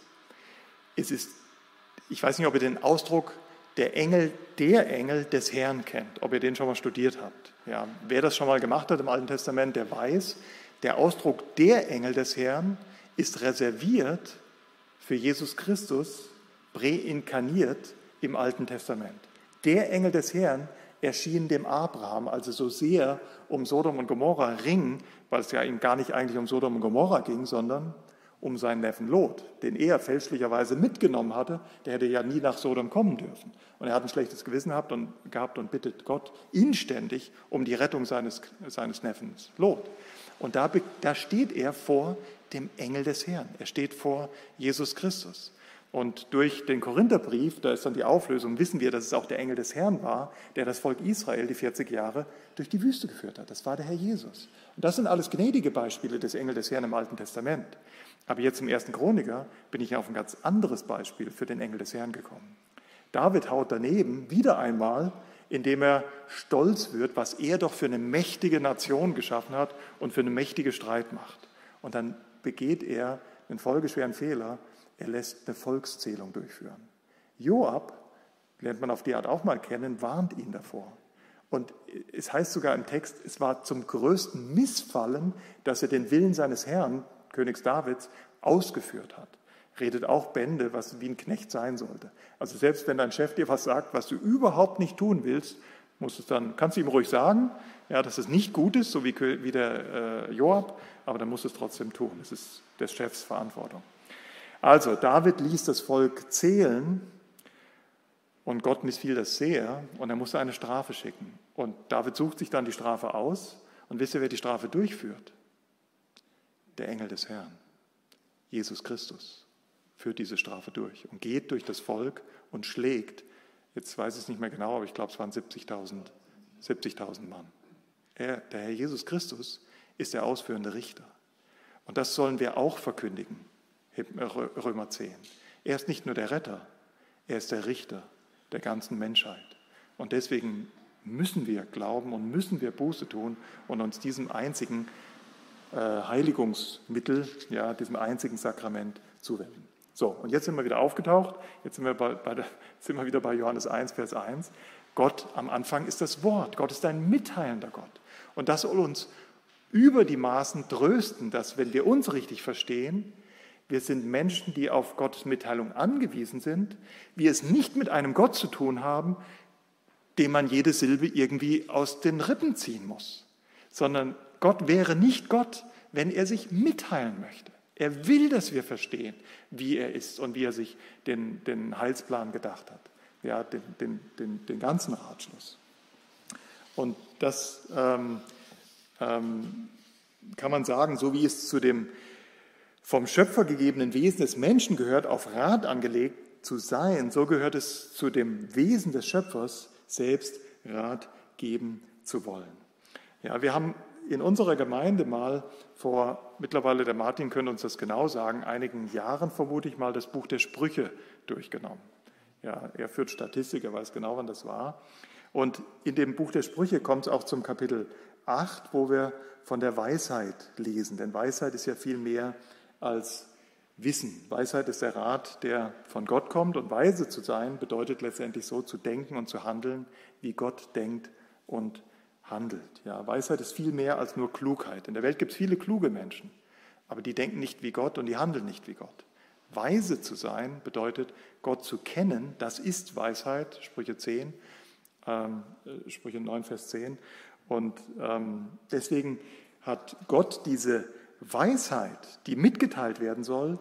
es ist, ich weiß nicht, ob ihr den Ausdruck der Engel, der Engel des Herrn kennt, ob ihr den schon mal studiert habt. Ja, wer das schon mal gemacht hat im Alten Testament, der weiß, der Ausdruck der Engel des Herrn ist reserviert für Jesus Christus, präinkarniert im Alten Testament. Der Engel des Herrn erschien dem Abraham, also so sehr um Sodom und Gomorra ringen, weil es ja ihm gar nicht eigentlich um Sodom und Gomorra ging, sondern um seinen Neffen Lot, den er fälschlicherweise mitgenommen hatte, der hätte ja nie nach Sodom kommen dürfen. Und er hat ein schlechtes Gewissen gehabt und, gehabt und bittet Gott inständig um die Rettung seines, seines Neffens Lot. Und da, da steht er vor dem Engel des Herrn. Er steht vor Jesus Christus. Und durch den Korintherbrief, da ist dann die Auflösung, wissen wir, dass es auch der Engel des Herrn war, der das Volk Israel die 40 Jahre durch die Wüste geführt hat. Das war der Herr Jesus. Und das sind alles gnädige Beispiele des Engel des Herrn im Alten Testament. Aber jetzt im ersten Chroniker bin ich auf ein ganz anderes Beispiel für den Engel des Herrn gekommen. David haut daneben wieder einmal, indem er stolz wird, was er doch für eine mächtige Nation geschaffen hat und für eine mächtige Streitmacht. Und dann begeht er einen folgeschweren Fehler, er lässt eine Volkszählung durchführen. Joab, lernt man auf die Art auch mal kennen, warnt ihn davor. Und es heißt sogar im Text, es war zum größten Missfallen, dass er den Willen seines Herrn, Königs Davids, ausgeführt hat. Redet auch Bände, was wie ein Knecht sein sollte. Also selbst wenn dein Chef dir was sagt, was du überhaupt nicht tun willst, musst es dann, kannst du ihm ruhig sagen, ja, dass es nicht gut ist, so wie, wie der äh, Joab, aber dann musst du es trotzdem tun. Es ist des Chefs Verantwortung. Also, David ließ das Volk zählen und Gott missfiel das sehr und er musste eine Strafe schicken. Und David sucht sich dann die Strafe aus und wisst ihr, wer die Strafe durchführt? Der Engel des Herrn, Jesus Christus, führt diese Strafe durch und geht durch das Volk und schlägt, jetzt weiß ich es nicht mehr genau, aber ich glaube, es waren 70.000 70 Mann. Er, der Herr Jesus Christus ist der ausführende Richter. Und das sollen wir auch verkündigen, Römer 10. Er ist nicht nur der Retter, er ist der Richter der ganzen Menschheit. Und deswegen müssen wir glauben und müssen wir Buße tun und uns diesem einzigen äh, Heiligungsmittel, ja, diesem einzigen Sakrament zuwenden. So, und jetzt sind wir wieder aufgetaucht. Jetzt sind wir, bei, bei der, sind wir wieder bei Johannes 1, Vers 1. Gott am Anfang ist das Wort. Gott ist ein mitteilender Gott. Und das soll uns über die Maßen trösten, dass wenn wir uns richtig verstehen, wir sind Menschen, die auf Gottes Mitteilung angewiesen sind, wir es nicht mit einem Gott zu tun haben, dem man jede Silbe irgendwie aus den Rippen ziehen muss, sondern Gott wäre nicht Gott, wenn er sich mitteilen möchte. Er will, dass wir verstehen, wie er ist und wie er sich den, den Heilsplan gedacht hat, ja, den, den, den, den ganzen Ratschluss. Und das ähm, ähm, kann man sagen, so wie es zu dem vom Schöpfer gegebenen Wesen des Menschen gehört, auf Rat angelegt zu sein, so gehört es zu dem Wesen des Schöpfers, selbst Rat geben zu wollen. Ja, wir haben in unserer Gemeinde mal vor, mittlerweile der Martin könnte uns das genau sagen, einigen Jahren vermute ich mal das Buch der Sprüche durchgenommen. Ja, er führt Statistik, er weiß genau, wann das war. Und in dem Buch der Sprüche kommt es auch zum Kapitel 8, wo wir von der Weisheit lesen. Denn Weisheit ist ja viel mehr als Wissen. Weisheit ist der Rat, der von Gott kommt und weise zu sein bedeutet letztendlich so zu denken und zu handeln, wie Gott denkt und handelt. Ja, Weisheit ist viel mehr als nur Klugheit. In der Welt gibt es viele kluge Menschen, aber die denken nicht wie Gott und die handeln nicht wie Gott. Weise zu sein bedeutet, Gott zu kennen. Das ist Weisheit, Sprüche 10, ähm, äh, Sprüche 9, Vers 10. Und ähm, deswegen hat Gott diese Weisheit, die mitgeteilt werden soll,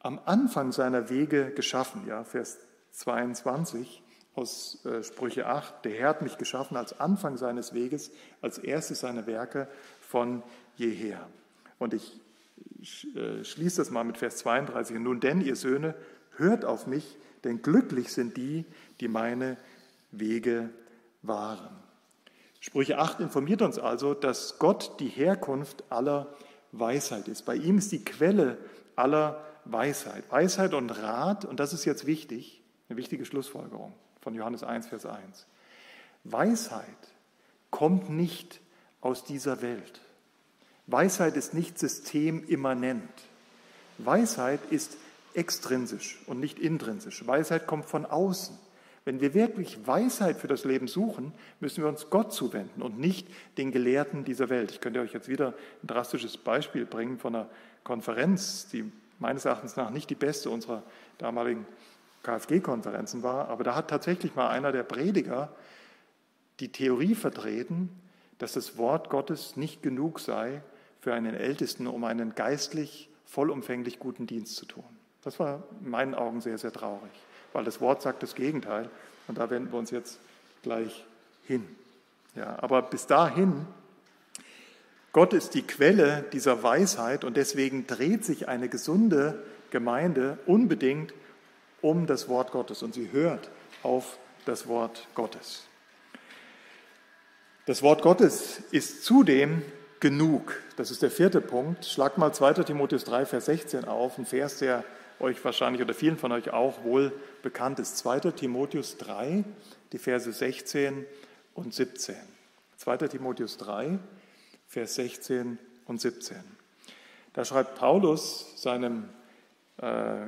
am Anfang seiner Wege geschaffen. Ja, Vers 22 aus äh, Sprüche 8. Der Herr hat mich geschaffen als Anfang seines Weges, als erstes seiner Werke von jeher. Und ich äh, schließe das mal mit Vers 32. Nun denn, ihr Söhne, hört auf mich, denn glücklich sind die, die meine Wege wahren. Sprüche 8 informiert uns also, dass Gott die Herkunft aller Weisheit ist. Bei ihm ist die Quelle aller Weisheit. Weisheit und Rat, und das ist jetzt wichtig, eine wichtige Schlussfolgerung von Johannes 1, Vers 1. Weisheit kommt nicht aus dieser Welt. Weisheit ist nicht systemimmanent. Weisheit ist extrinsisch und nicht intrinsisch. Weisheit kommt von außen. Wenn wir wirklich Weisheit für das Leben suchen, müssen wir uns Gott zuwenden und nicht den Gelehrten dieser Welt. Ich könnte euch jetzt wieder ein drastisches Beispiel bringen von einer Konferenz, die meines Erachtens nach nicht die beste unserer damaligen KfG-Konferenzen war, aber da hat tatsächlich mal einer der Prediger die Theorie vertreten, dass das Wort Gottes nicht genug sei für einen Ältesten, um einen geistlich vollumfänglich guten Dienst zu tun. Das war in meinen Augen sehr, sehr traurig, weil das Wort sagt das Gegenteil und da wenden wir uns jetzt gleich hin. Ja, aber bis dahin, Gott ist die Quelle dieser Weisheit und deswegen dreht sich eine gesunde Gemeinde unbedingt um das Wort Gottes und sie hört auf das Wort Gottes. Das Wort Gottes ist zudem genug. Das ist der vierte Punkt. Schlag mal 2. Timotheus 3, Vers 16 auf, ein Vers, der euch wahrscheinlich oder vielen von euch auch wohl bekannt ist. 2. Timotheus 3, die Verse 16 und 17. 2. Timotheus 3, Vers 16 und 17. Da schreibt Paulus seinem äh,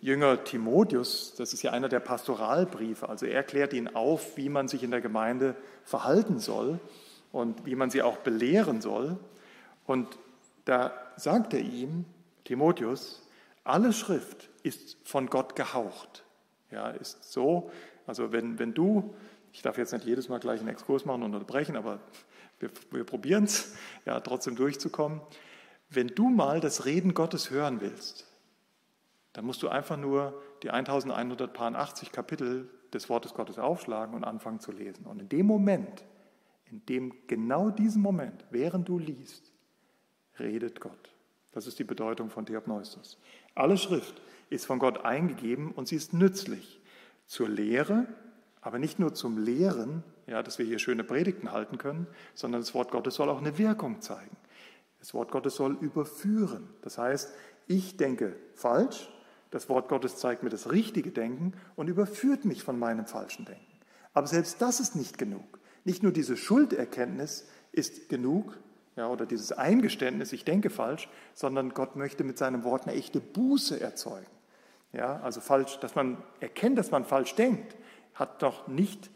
Jünger Timotheus, das ist ja einer der Pastoralbriefe, also er klärt ihn auf, wie man sich in der Gemeinde verhalten soll und wie man sie auch belehren soll. Und da sagt er ihm, Timotheus, alle Schrift ist von Gott gehaucht. Ja, ist so, also wenn, wenn du, ich darf jetzt nicht jedes Mal gleich einen Exkurs machen und unterbrechen, aber wir, wir probieren es, ja, trotzdem durchzukommen. Wenn du mal das Reden Gottes hören willst, dann musst du einfach nur die 1180 Kapitel des Wortes Gottes aufschlagen und anfangen zu lesen. Und in dem Moment, in dem genau diesen Moment, während du liest, redet Gott. Das ist die Bedeutung von Theopneustos. Alle Schrift ist von Gott eingegeben und sie ist nützlich zur Lehre, aber nicht nur zum Lehren, ja, dass wir hier schöne Predigten halten können, sondern das Wort Gottes soll auch eine Wirkung zeigen. Das Wort Gottes soll überführen. Das heißt, ich denke falsch, das Wort Gottes zeigt mir das richtige Denken und überführt mich von meinem falschen Denken. Aber selbst das ist nicht genug. Nicht nur diese Schulderkenntnis ist genug, ja, oder dieses Eingeständnis, ich denke falsch, sondern Gott möchte mit seinem Wort eine echte Buße erzeugen. Ja, also falsch, dass man erkennt, dass man falsch denkt, hat doch nicht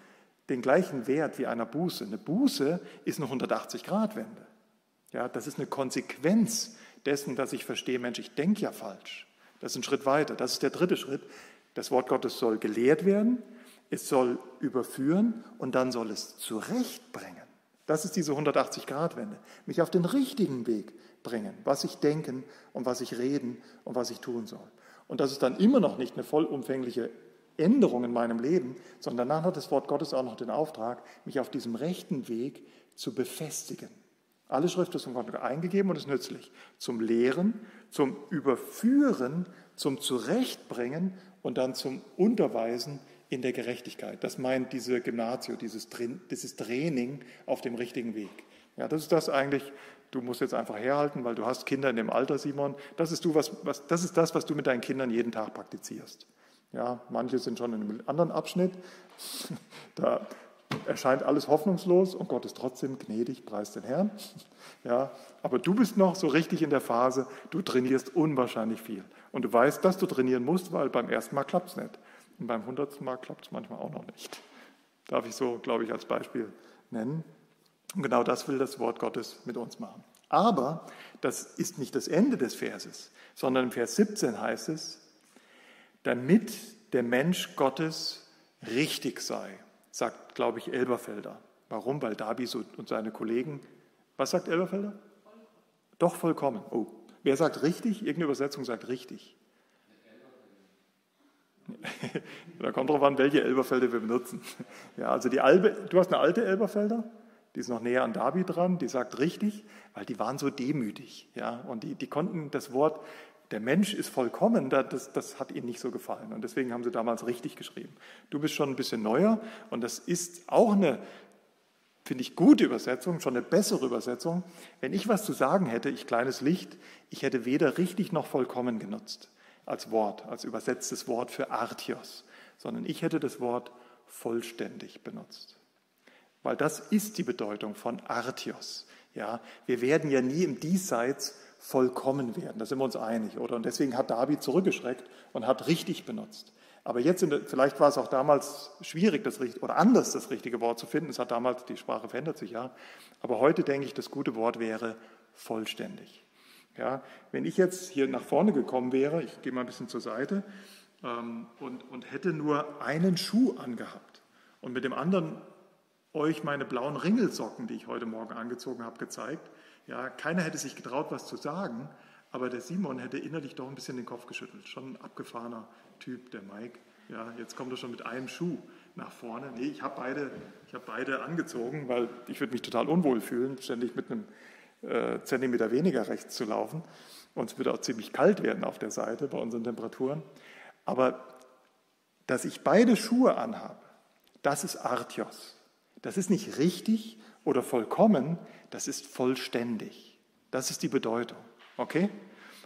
den gleichen Wert wie einer Buße. Eine Buße ist eine 180-Grad-Wende. Ja, das ist eine Konsequenz dessen, dass ich verstehe, Mensch, ich denke ja falsch. Das ist ein Schritt weiter. Das ist der dritte Schritt. Das Wort Gottes soll gelehrt werden, es soll überführen und dann soll es zurechtbringen. Das ist diese 180-Grad-Wende. Mich auf den richtigen Weg bringen, was ich denken und was ich reden und was ich tun soll. Und das ist dann immer noch nicht eine vollumfängliche Änderung in meinem Leben, sondern dann hat das Wort Gottes auch noch den Auftrag, mich auf diesem rechten Weg zu befestigen. Alle Schrift ist von Gott eingegeben und ist nützlich zum Lehren, zum Überführen, zum Zurechtbringen und dann zum Unterweisen in der Gerechtigkeit. Das meint diese Gymnasio, dieses, dieses Training auf dem richtigen Weg. Ja, das ist das eigentlich, du musst jetzt einfach herhalten, weil du hast Kinder in dem Alter, Simon. Das ist, du, was, was, das, ist das, was du mit deinen Kindern jeden Tag praktizierst. Ja, manche sind schon in einem anderen Abschnitt. Da erscheint alles hoffnungslos und Gott ist trotzdem gnädig, preist den Herrn. Ja, aber du bist noch so richtig in der Phase, du trainierst unwahrscheinlich viel. Und du weißt, dass du trainieren musst, weil beim ersten Mal klappt es nicht. Und beim hundertsten Mal klappt es manchmal auch noch nicht. Darf ich so, glaube ich, als Beispiel nennen. Und genau das will das Wort Gottes mit uns machen. Aber das ist nicht das Ende des Verses, sondern im Vers 17 heißt es, damit der Mensch Gottes richtig sei, sagt, glaube ich, Elberfelder. Warum? Weil Dabi und seine Kollegen, was sagt Elberfelder? Doch vollkommen. Oh, wer sagt richtig? Irgendeine Übersetzung sagt richtig. da kommt drauf an, welche Elberfelder wir benutzen. Ja, also die Albe, du hast eine alte Elberfelder, die ist noch näher an Dabi dran, die sagt richtig, weil die waren so demütig. Ja, und die, die konnten das Wort, der Mensch ist vollkommen, das, das hat ihnen nicht so gefallen. Und deswegen haben sie damals richtig geschrieben. Du bist schon ein bisschen neuer und das ist auch eine, finde ich, gute Übersetzung, schon eine bessere Übersetzung. Wenn ich was zu sagen hätte, ich kleines Licht, ich hätte weder richtig noch vollkommen genutzt als Wort, als übersetztes Wort für Artios, sondern ich hätte das Wort vollständig benutzt. Weil das ist die Bedeutung von Artios. Ja, wir werden ja nie im Diesseits vollkommen werden, da sind wir uns einig, oder? Und deswegen hat David zurückgeschreckt und hat richtig benutzt. Aber jetzt, der, vielleicht war es auch damals schwierig, das oder anders das richtige Wort zu finden. Es hat damals, die Sprache verändert sich ja. Aber heute denke ich, das gute Wort wäre vollständig. Ja, wenn ich jetzt hier nach vorne gekommen wäre, ich gehe mal ein bisschen zur Seite, ähm, und, und hätte nur einen Schuh angehabt und mit dem anderen euch meine blauen Ringelsocken, die ich heute Morgen angezogen habe, gezeigt, ja, keiner hätte sich getraut, was zu sagen, aber der Simon hätte innerlich doch ein bisschen den Kopf geschüttelt. Schon ein abgefahrener Typ, der Mike. Ja, jetzt kommt er schon mit einem Schuh nach vorne. Nee, ich habe beide, hab beide angezogen, weil ich würde mich total unwohl fühlen, ständig mit einem äh, Zentimeter weniger rechts zu laufen. Und es wird auch ziemlich kalt werden auf der Seite bei unseren Temperaturen. Aber dass ich beide Schuhe anhabe, das ist Artios. Das ist nicht richtig oder vollkommen, das ist vollständig. Das ist die Bedeutung. Okay?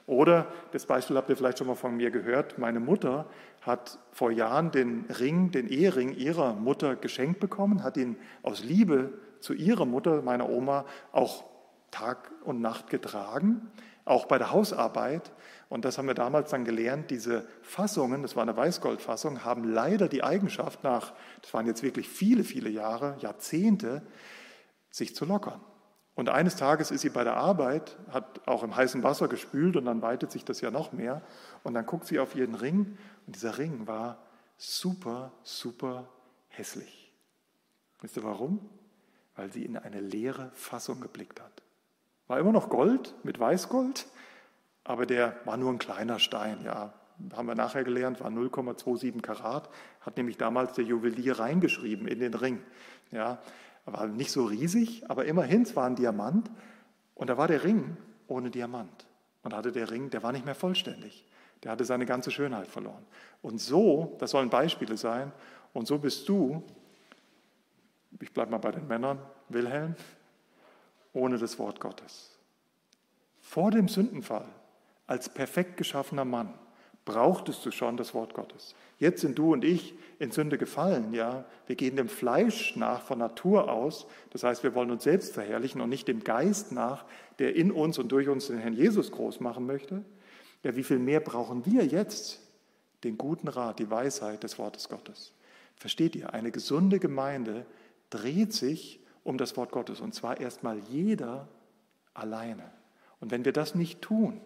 Oder, das Beispiel habt ihr vielleicht schon mal von mir gehört, meine Mutter hat vor Jahren den Ring, den Ehering ihrer Mutter geschenkt bekommen, hat ihn aus Liebe zu ihrer Mutter, meiner Oma, auch Tag und Nacht getragen, auch bei der Hausarbeit. Und das haben wir damals dann gelernt, diese Fassungen, das war eine Weißgoldfassung, haben leider die Eigenschaft nach, das waren jetzt wirklich viele, viele Jahre, Jahrzehnte, sich zu lockern. Und eines Tages ist sie bei der Arbeit, hat auch im heißen Wasser gespült und dann weitet sich das ja noch mehr. Und dann guckt sie auf ihren Ring und dieser Ring war super, super hässlich. Wisst ihr warum? Weil sie in eine leere Fassung geblickt hat. War immer noch Gold mit Weißgold, aber der war nur ein kleiner Stein, ja. Haben wir nachher gelernt, war 0,27 Karat, hat nämlich damals der Juwelier reingeschrieben in den Ring. Ja, war nicht so riesig, aber immerhin, es war ein Diamant. Und da war der Ring ohne Diamant. Und hatte der Ring, der war nicht mehr vollständig. Der hatte seine ganze Schönheit verloren. Und so, das sollen Beispiele sein, und so bist du, ich bleibe mal bei den Männern, Wilhelm, ohne das Wort Gottes. Vor dem Sündenfall, als perfekt geschaffener Mann, brauchtest du schon das Wort Gottes. Jetzt sind du und ich in Sünde gefallen, ja. Wir gehen dem Fleisch nach von Natur aus. Das heißt, wir wollen uns selbst verherrlichen und nicht dem Geist nach, der in uns und durch uns den Herrn Jesus groß machen möchte. Ja, wie viel mehr brauchen wir jetzt? Den guten Rat, die Weisheit des Wortes Gottes. Versteht ihr? Eine gesunde Gemeinde dreht sich um das Wort Gottes und zwar erstmal jeder alleine. Und wenn wir das nicht tun,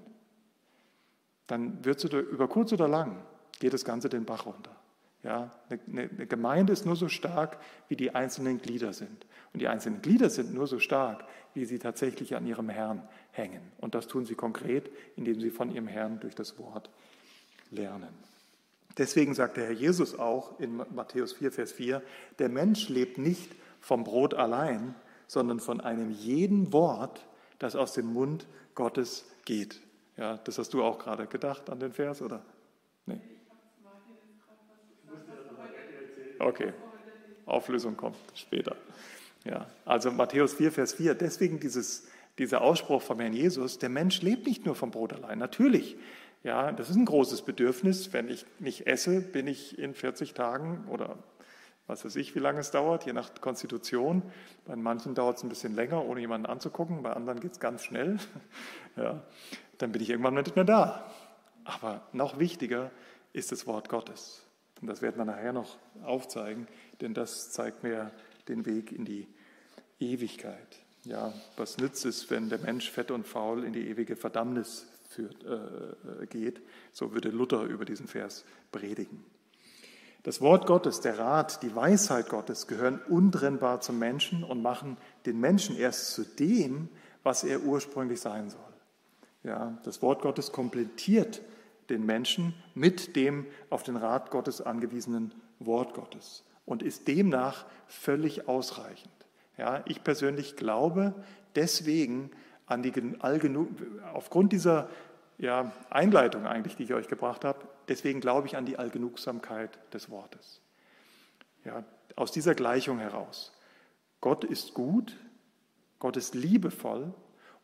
dann wird es über kurz oder lang geht das Ganze den Bach runter. Ja, eine, eine Gemeinde ist nur so stark, wie die einzelnen Glieder sind. Und die einzelnen Glieder sind nur so stark, wie sie tatsächlich an ihrem Herrn hängen. Und das tun sie konkret, indem sie von ihrem Herrn durch das Wort lernen. Deswegen sagt der Herr Jesus auch in Matthäus 4, Vers 4, der Mensch lebt nicht vom Brot allein, sondern von einem jeden Wort, das aus dem Mund Gottes geht. Ja, das hast du auch gerade gedacht an den Vers, oder? Nee. Okay, Auflösung kommt später. Ja, also Matthäus 4, Vers 4, deswegen dieses, dieser Ausspruch vom Herrn Jesus, der Mensch lebt nicht nur vom Brot allein. Natürlich, ja, das ist ein großes Bedürfnis. Wenn ich nicht esse, bin ich in 40 Tagen oder was weiß ich, wie lange es dauert, je nach Konstitution. Bei manchen dauert es ein bisschen länger, ohne jemanden anzugucken, bei anderen geht es ganz schnell. Ja, dann bin ich irgendwann nicht mehr da. Aber noch wichtiger ist das Wort Gottes. Und das werden wir nachher noch aufzeigen, denn das zeigt mir den Weg in die Ewigkeit. Ja, was nützt es, wenn der Mensch fett und faul in die ewige Verdammnis führt, äh, geht. So würde Luther über diesen Vers predigen. Das Wort Gottes, der Rat, die Weisheit Gottes gehören untrennbar zum Menschen und machen den Menschen erst zu dem, was er ursprünglich sein soll. Ja, das Wort Gottes komplettiert den Menschen mit dem auf den Rat Gottes angewiesenen Wort Gottes und ist demnach völlig ausreichend. Ja, ich persönlich glaube deswegen an die aufgrund dieser ja, Einleitung eigentlich, die ich euch gebracht habe, deswegen glaube ich an die Allgenugsamkeit des Wortes. Ja, aus dieser Gleichung heraus. Gott ist gut, Gott ist liebevoll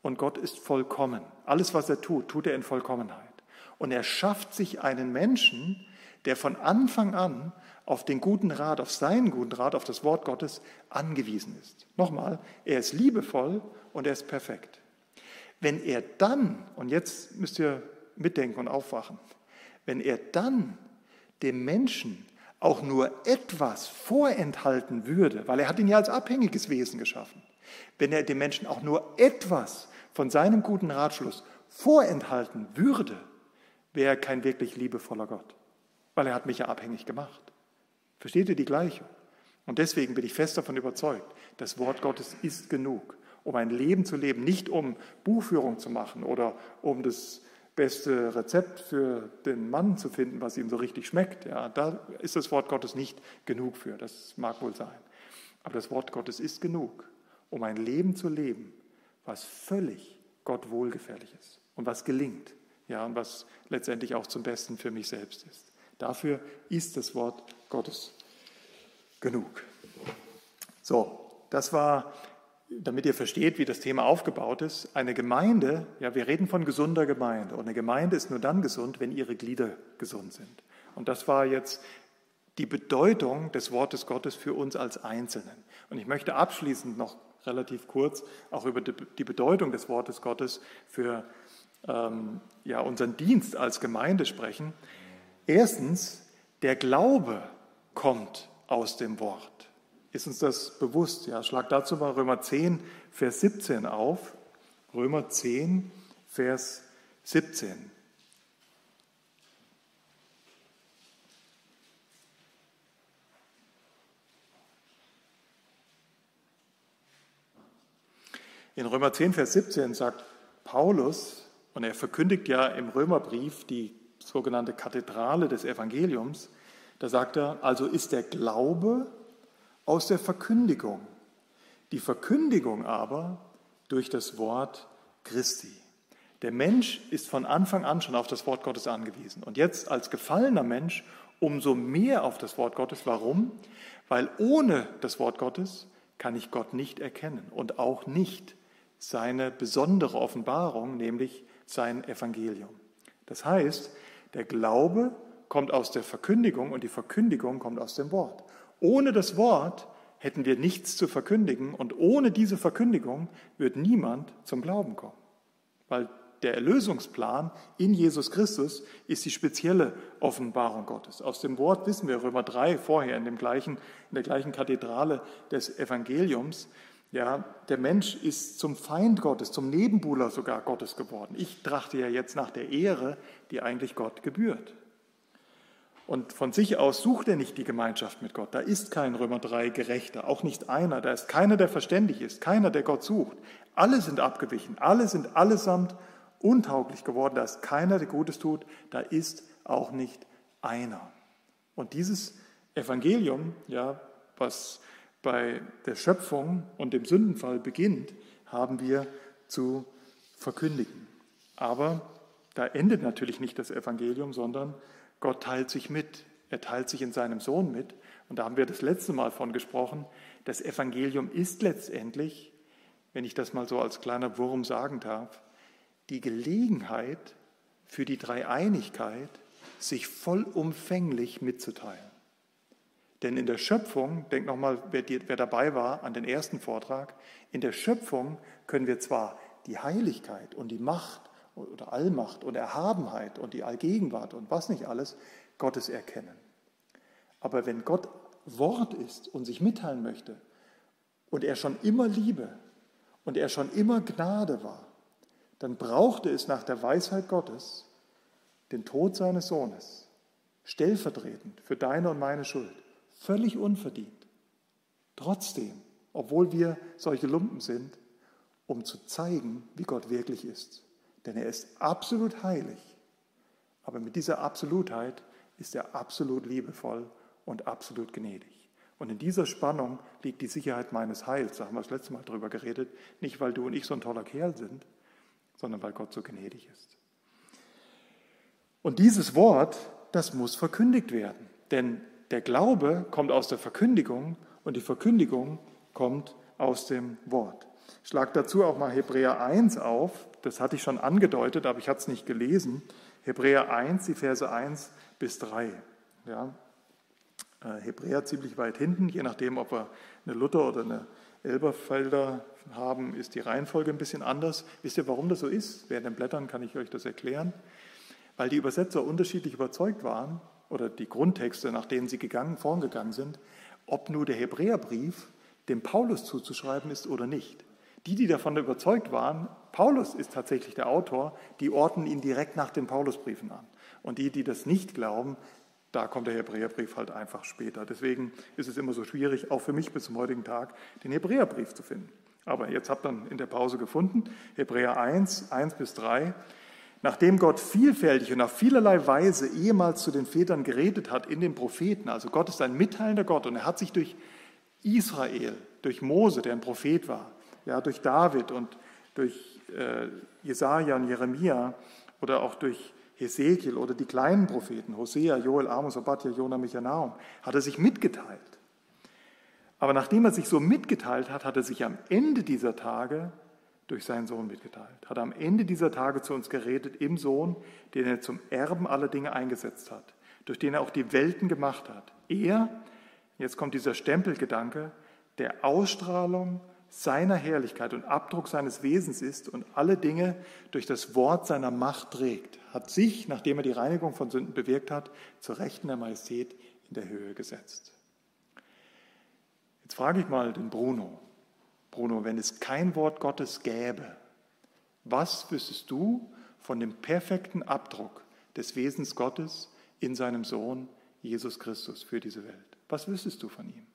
und Gott ist vollkommen. Alles, was er tut, tut er in Vollkommenheit. Und er schafft sich einen Menschen, der von Anfang an auf den guten Rat, auf seinen guten Rat, auf das Wort Gottes angewiesen ist. Nochmal, er ist liebevoll und er ist perfekt. Wenn er dann, und jetzt müsst ihr mitdenken und aufwachen, wenn er dann dem Menschen auch nur etwas vorenthalten würde, weil er hat ihn ja als abhängiges Wesen geschaffen, wenn er dem Menschen auch nur etwas von seinem guten Ratschluss vorenthalten würde, wäre er kein wirklich liebevoller Gott, weil er hat mich ja abhängig gemacht. Versteht ihr die Gleichung? Und deswegen bin ich fest davon überzeugt, das Wort Gottes ist genug, um ein Leben zu leben, nicht um Buchführung zu machen oder um das beste Rezept für den Mann zu finden, was ihm so richtig schmeckt. Ja, da ist das Wort Gottes nicht genug für. Das mag wohl sein. Aber das Wort Gottes ist genug, um ein Leben zu leben, was völlig Gott wohlgefällig ist und was gelingt. Ja, und was letztendlich auch zum Besten für mich selbst ist. Dafür ist das Wort Gottes genug. So, das war damit ihr versteht, wie das Thema aufgebaut ist, eine Gemeinde, ja, wir reden von gesunder Gemeinde. Und eine Gemeinde ist nur dann gesund, wenn ihre Glieder gesund sind. Und das war jetzt die Bedeutung des Wortes Gottes für uns als Einzelnen. Und ich möchte abschließend noch relativ kurz auch über die Bedeutung des Wortes Gottes für ähm, ja, unseren Dienst als Gemeinde sprechen. Erstens, der Glaube kommt aus dem Wort. Ist uns das bewusst? Ja, schlag dazu mal Römer 10, Vers 17 auf. Römer 10, Vers 17. In Römer 10, Vers 17 sagt Paulus, und er verkündigt ja im Römerbrief die sogenannte Kathedrale des Evangeliums, da sagt er, also ist der Glaube aus der Verkündigung. Die Verkündigung aber durch das Wort Christi. Der Mensch ist von Anfang an schon auf das Wort Gottes angewiesen. Und jetzt als gefallener Mensch umso mehr auf das Wort Gottes. Warum? Weil ohne das Wort Gottes kann ich Gott nicht erkennen und auch nicht seine besondere Offenbarung, nämlich sein Evangelium. Das heißt, der Glaube kommt aus der Verkündigung und die Verkündigung kommt aus dem Wort. Ohne das Wort hätten wir nichts zu verkündigen und ohne diese Verkündigung wird niemand zum Glauben kommen. Weil der Erlösungsplan in Jesus Christus ist die spezielle Offenbarung Gottes. Aus dem Wort wissen wir, Römer 3 vorher in, dem gleichen, in der gleichen Kathedrale des Evangeliums, ja, der Mensch ist zum Feind Gottes, zum Nebenbuhler sogar Gottes geworden. Ich trachte ja jetzt nach der Ehre, die eigentlich Gott gebührt. Und von sich aus sucht er nicht die Gemeinschaft mit Gott. Da ist kein Römer 3 Gerechter, auch nicht einer. Da ist keiner, der verständig ist, keiner, der Gott sucht. Alle sind abgewichen, alle sind allesamt untauglich geworden. Da ist keiner, der Gutes tut. Da ist auch nicht einer. Und dieses Evangelium, ja, was bei der Schöpfung und dem Sündenfall beginnt, haben wir zu verkündigen. Aber da endet natürlich nicht das Evangelium, sondern Gott teilt sich mit. Er teilt sich in seinem Sohn mit. Und da haben wir das letzte Mal von gesprochen. Das Evangelium ist letztendlich, wenn ich das mal so als kleiner Wurm sagen darf, die Gelegenheit für die Dreieinigkeit, sich vollumfänglich mitzuteilen. Denn in der Schöpfung, denk nochmal, wer, wer dabei war an den ersten Vortrag, in der Schöpfung können wir zwar die Heiligkeit und die Macht oder Allmacht und Erhabenheit und die Allgegenwart und was nicht alles Gottes erkennen. Aber wenn Gott Wort ist und sich mitteilen möchte und er schon immer Liebe und er schon immer Gnade war, dann brauchte es nach der Weisheit Gottes den Tod seines Sohnes, stellvertretend für deine und meine Schuld, völlig unverdient. Trotzdem, obwohl wir solche Lumpen sind, um zu zeigen, wie Gott wirklich ist. Denn er ist absolut heilig, aber mit dieser Absolutheit ist er absolut liebevoll und absolut gnädig. Und in dieser Spannung liegt die Sicherheit meines Heils. Da haben wir das letzte Mal drüber geredet. Nicht, weil du und ich so ein toller Kerl sind, sondern weil Gott so gnädig ist. Und dieses Wort, das muss verkündigt werden. Denn der Glaube kommt aus der Verkündigung und die Verkündigung kommt aus dem Wort. Ich schlage dazu auch mal Hebräer 1 auf. Das hatte ich schon angedeutet, aber ich hatte es nicht gelesen. Hebräer 1, die Verse 1 bis 3. Ja. Äh, Hebräer ziemlich weit hinten, je nachdem, ob wir eine Luther oder eine Elberfelder haben, ist die Reihenfolge ein bisschen anders. Wisst ihr, warum das so ist? Während den Blättern kann ich euch das erklären. Weil die Übersetzer unterschiedlich überzeugt waren, oder die Grundtexte, nach denen sie gegangen, vorgegangen sind, ob nur der Hebräerbrief dem Paulus zuzuschreiben ist oder nicht. Die, die davon überzeugt waren, Paulus ist tatsächlich der Autor, die ordnen ihn direkt nach den Paulusbriefen an. Und die, die das nicht glauben, da kommt der Hebräerbrief halt einfach später. Deswegen ist es immer so schwierig, auch für mich bis zum heutigen Tag, den Hebräerbrief zu finden. Aber jetzt habt ihr in der Pause gefunden, Hebräer 1, 1 bis 3. Nachdem Gott vielfältig und auf vielerlei Weise ehemals zu den Vätern geredet hat in den Propheten, also Gott ist ein mitteilender Gott und er hat sich durch Israel, durch Mose, der ein Prophet war, ja, durch David und durch Jesaja und Jeremia oder auch durch Hesekiel oder die kleinen Propheten, Hosea, Joel, Amos, Obadja, Jona, Micha, Nahum, hat er sich mitgeteilt. Aber nachdem er sich so mitgeteilt hat, hat er sich am Ende dieser Tage durch seinen Sohn mitgeteilt. Hat er am Ende dieser Tage zu uns geredet im Sohn, den er zum Erben aller Dinge eingesetzt hat, durch den er auch die Welten gemacht hat. Er, jetzt kommt dieser Stempelgedanke, der Ausstrahlung seiner Herrlichkeit und Abdruck seines Wesens ist und alle Dinge durch das Wort seiner Macht trägt, hat sich, nachdem er die Reinigung von Sünden bewirkt hat, zur Rechten der Majestät in der Höhe gesetzt. Jetzt frage ich mal den Bruno. Bruno, wenn es kein Wort Gottes gäbe, was wüsstest du von dem perfekten Abdruck des Wesens Gottes in seinem Sohn Jesus Christus für diese Welt? Was wüsstest du von ihm?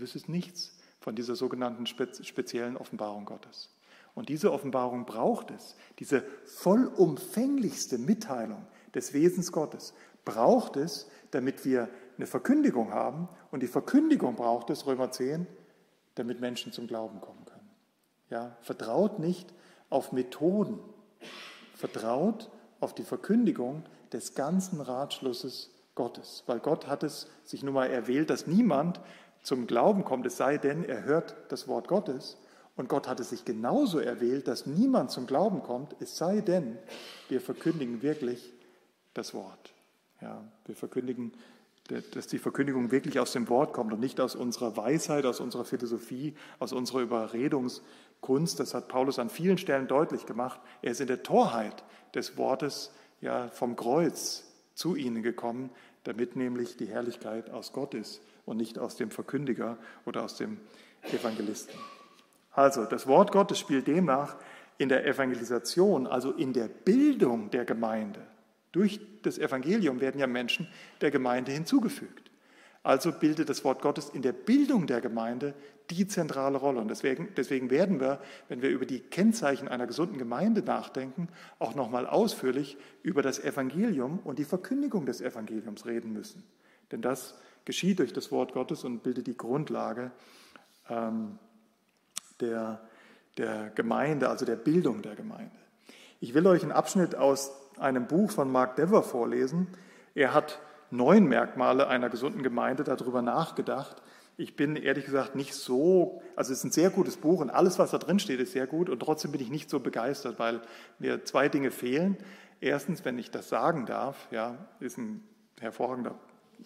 Wüsstest nichts von dieser sogenannten speziellen Offenbarung Gottes. Und diese Offenbarung braucht es, diese vollumfänglichste Mitteilung des Wesens Gottes braucht es, damit wir eine Verkündigung haben. Und die Verkündigung braucht es, Römer 10, damit Menschen zum Glauben kommen können. Ja, vertraut nicht auf Methoden, vertraut auf die Verkündigung des ganzen Ratschlusses Gottes, weil Gott hat es sich nun mal erwählt, dass niemand zum Glauben kommt, es sei denn, er hört das Wort Gottes. Und Gott hat es sich genauso erwählt, dass niemand zum Glauben kommt, es sei denn, wir verkündigen wirklich das Wort. Ja, wir verkündigen, dass die Verkündigung wirklich aus dem Wort kommt und nicht aus unserer Weisheit, aus unserer Philosophie, aus unserer Überredungskunst. Das hat Paulus an vielen Stellen deutlich gemacht. Er ist in der Torheit des Wortes ja, vom Kreuz zu ihnen gekommen, damit nämlich die Herrlichkeit aus Gott ist und nicht aus dem Verkündiger oder aus dem Evangelisten. Also, das Wort Gottes spielt demnach in der Evangelisation, also in der Bildung der Gemeinde. Durch das Evangelium werden ja Menschen der Gemeinde hinzugefügt. Also bildet das Wort Gottes in der Bildung der Gemeinde die zentrale Rolle. Und deswegen, deswegen werden wir, wenn wir über die Kennzeichen einer gesunden Gemeinde nachdenken, auch nochmal ausführlich über das Evangelium und die Verkündigung des Evangeliums reden müssen. Denn das geschieht durch das Wort Gottes und bildet die Grundlage ähm, der, der Gemeinde, also der Bildung der Gemeinde. Ich will euch einen Abschnitt aus einem Buch von Mark Dever vorlesen. Er hat neun Merkmale einer gesunden Gemeinde darüber nachgedacht. Ich bin ehrlich gesagt nicht so, also es ist ein sehr gutes Buch und alles, was da drin steht, ist sehr gut und trotzdem bin ich nicht so begeistert, weil mir zwei Dinge fehlen. Erstens, wenn ich das sagen darf, ja, ist ein hervorragender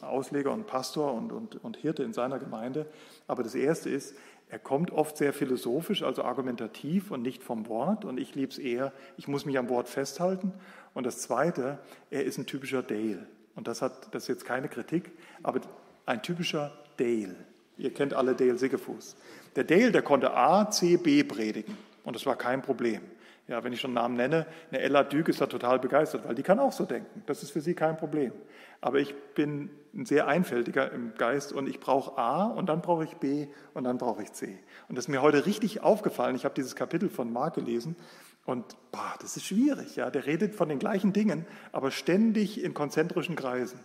Ausleger und Pastor und, und, und Hirte in seiner Gemeinde. Aber das Erste ist, er kommt oft sehr philosophisch, also argumentativ und nicht vom Wort. Und ich liebe es eher, ich muss mich am Wort festhalten. Und das Zweite, er ist ein typischer Dale. Und das, hat, das ist jetzt keine Kritik, aber ein typischer Dale. Ihr kennt alle Dale Siggefuß. Der Dale, der konnte A, C, B predigen. Und das war kein Problem. Ja, wenn ich schon Namen nenne, eine Ella Dück ist da total begeistert, weil die kann auch so denken. Das ist für sie kein Problem. Aber ich bin ein sehr einfältiger im Geist und ich brauche A und dann brauche ich B und dann brauche ich C. Und das ist mir heute richtig aufgefallen. Ich habe dieses Kapitel von Mark gelesen und boah, das ist schwierig. Ja, der redet von den gleichen Dingen, aber ständig in konzentrischen Kreisen.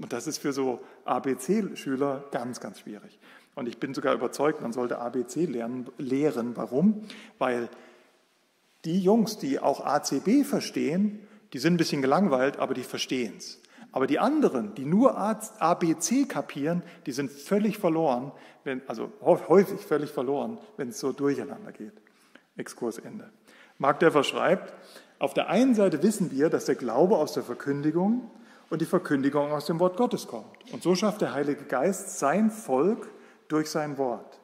Und das ist für so ABC-Schüler ganz, ganz schwierig. Und ich bin sogar überzeugt, man sollte ABC lernen, lehren. Warum? Weil die Jungs, die auch ACB verstehen, die sind ein bisschen gelangweilt, aber die verstehen es. Aber die anderen, die nur ABC kapieren, die sind völlig verloren, wenn, also häufig völlig verloren, wenn es so durcheinander geht. Exkursende. Mark Dever schreibt, auf der einen Seite wissen wir, dass der Glaube aus der Verkündigung und die Verkündigung aus dem Wort Gottes kommt. Und so schafft der Heilige Geist sein Volk durch sein Wort.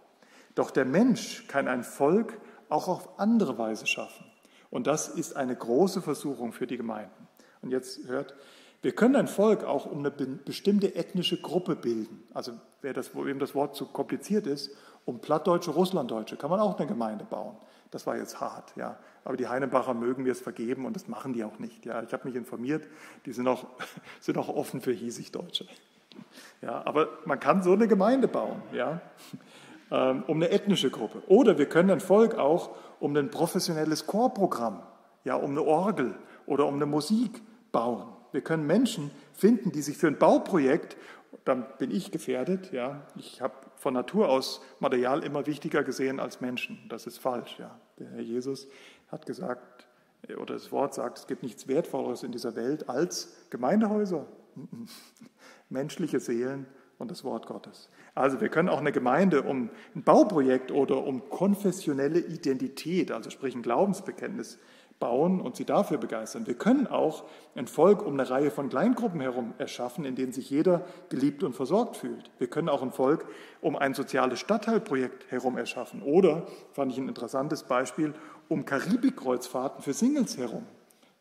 Doch der Mensch kann ein Volk auch auf andere Weise schaffen. Und das ist eine große Versuchung für die Gemeinden. Und jetzt hört, wir können ein Volk auch um eine bestimmte ethnische Gruppe bilden. Also wer das, wem das Wort zu kompliziert ist, um Plattdeutsche, Russlanddeutsche kann man auch eine Gemeinde bauen. Das war jetzt hart, ja. Aber die Heinebacher mögen mir es vergeben und das machen die auch nicht. Ja, ich habe mich informiert, die sind auch, sind auch offen für Hiesigdeutsche. Ja, aber man kann so eine Gemeinde bauen, ja, ähm, um eine ethnische Gruppe. Oder wir können ein Volk auch um ein professionelles Chorprogramm, ja, um eine Orgel oder um eine Musik bauen. Wir können Menschen finden, die sich für ein Bauprojekt, dann bin ich gefährdet, ja, ich habe von Natur aus Material immer wichtiger gesehen als Menschen. Das ist falsch, ja. Der Herr Jesus hat gesagt, oder das Wort sagt, es gibt nichts Wertvolleres in dieser Welt als Gemeindehäuser, menschliche Seelen und das Wort Gottes. Also wir können auch eine Gemeinde um ein Bauprojekt oder um konfessionelle Identität, also sprich ein Glaubensbekenntnis, bauen und sie dafür begeistern. Wir können auch ein Volk um eine Reihe von Kleingruppen herum erschaffen, in denen sich jeder geliebt und versorgt fühlt. Wir können auch ein Volk um ein soziales Stadtteilprojekt herum erschaffen. Oder, fand ich ein interessantes Beispiel, um Karibikkreuzfahrten für Singles herum.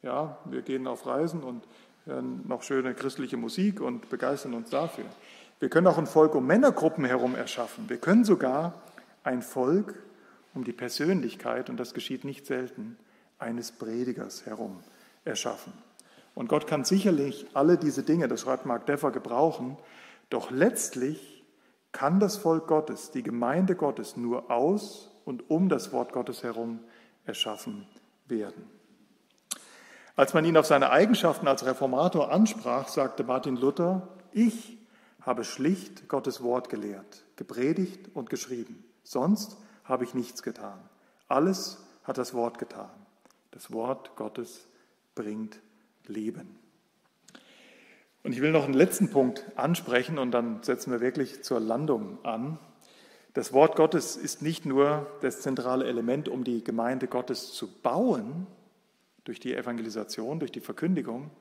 Ja, wir gehen auf Reisen und hören noch schöne christliche Musik und begeistern uns dafür. Wir können auch ein Volk um Männergruppen herum erschaffen. Wir können sogar ein Volk um die Persönlichkeit, und das geschieht nicht selten, eines Predigers herum erschaffen. Und Gott kann sicherlich alle diese Dinge, das schreibt Mark Deffer, gebrauchen, doch letztlich kann das Volk Gottes, die Gemeinde Gottes nur aus und um das Wort Gottes herum erschaffen werden. Als man ihn auf seine Eigenschaften als Reformator ansprach, sagte Martin Luther, ich habe schlicht Gottes Wort gelehrt, gepredigt und geschrieben. Sonst habe ich nichts getan. Alles hat das Wort getan. Das Wort Gottes bringt Leben. Und ich will noch einen letzten Punkt ansprechen und dann setzen wir wirklich zur Landung an. Das Wort Gottes ist nicht nur das zentrale Element, um die Gemeinde Gottes zu bauen, durch die Evangelisation, durch die Verkündigung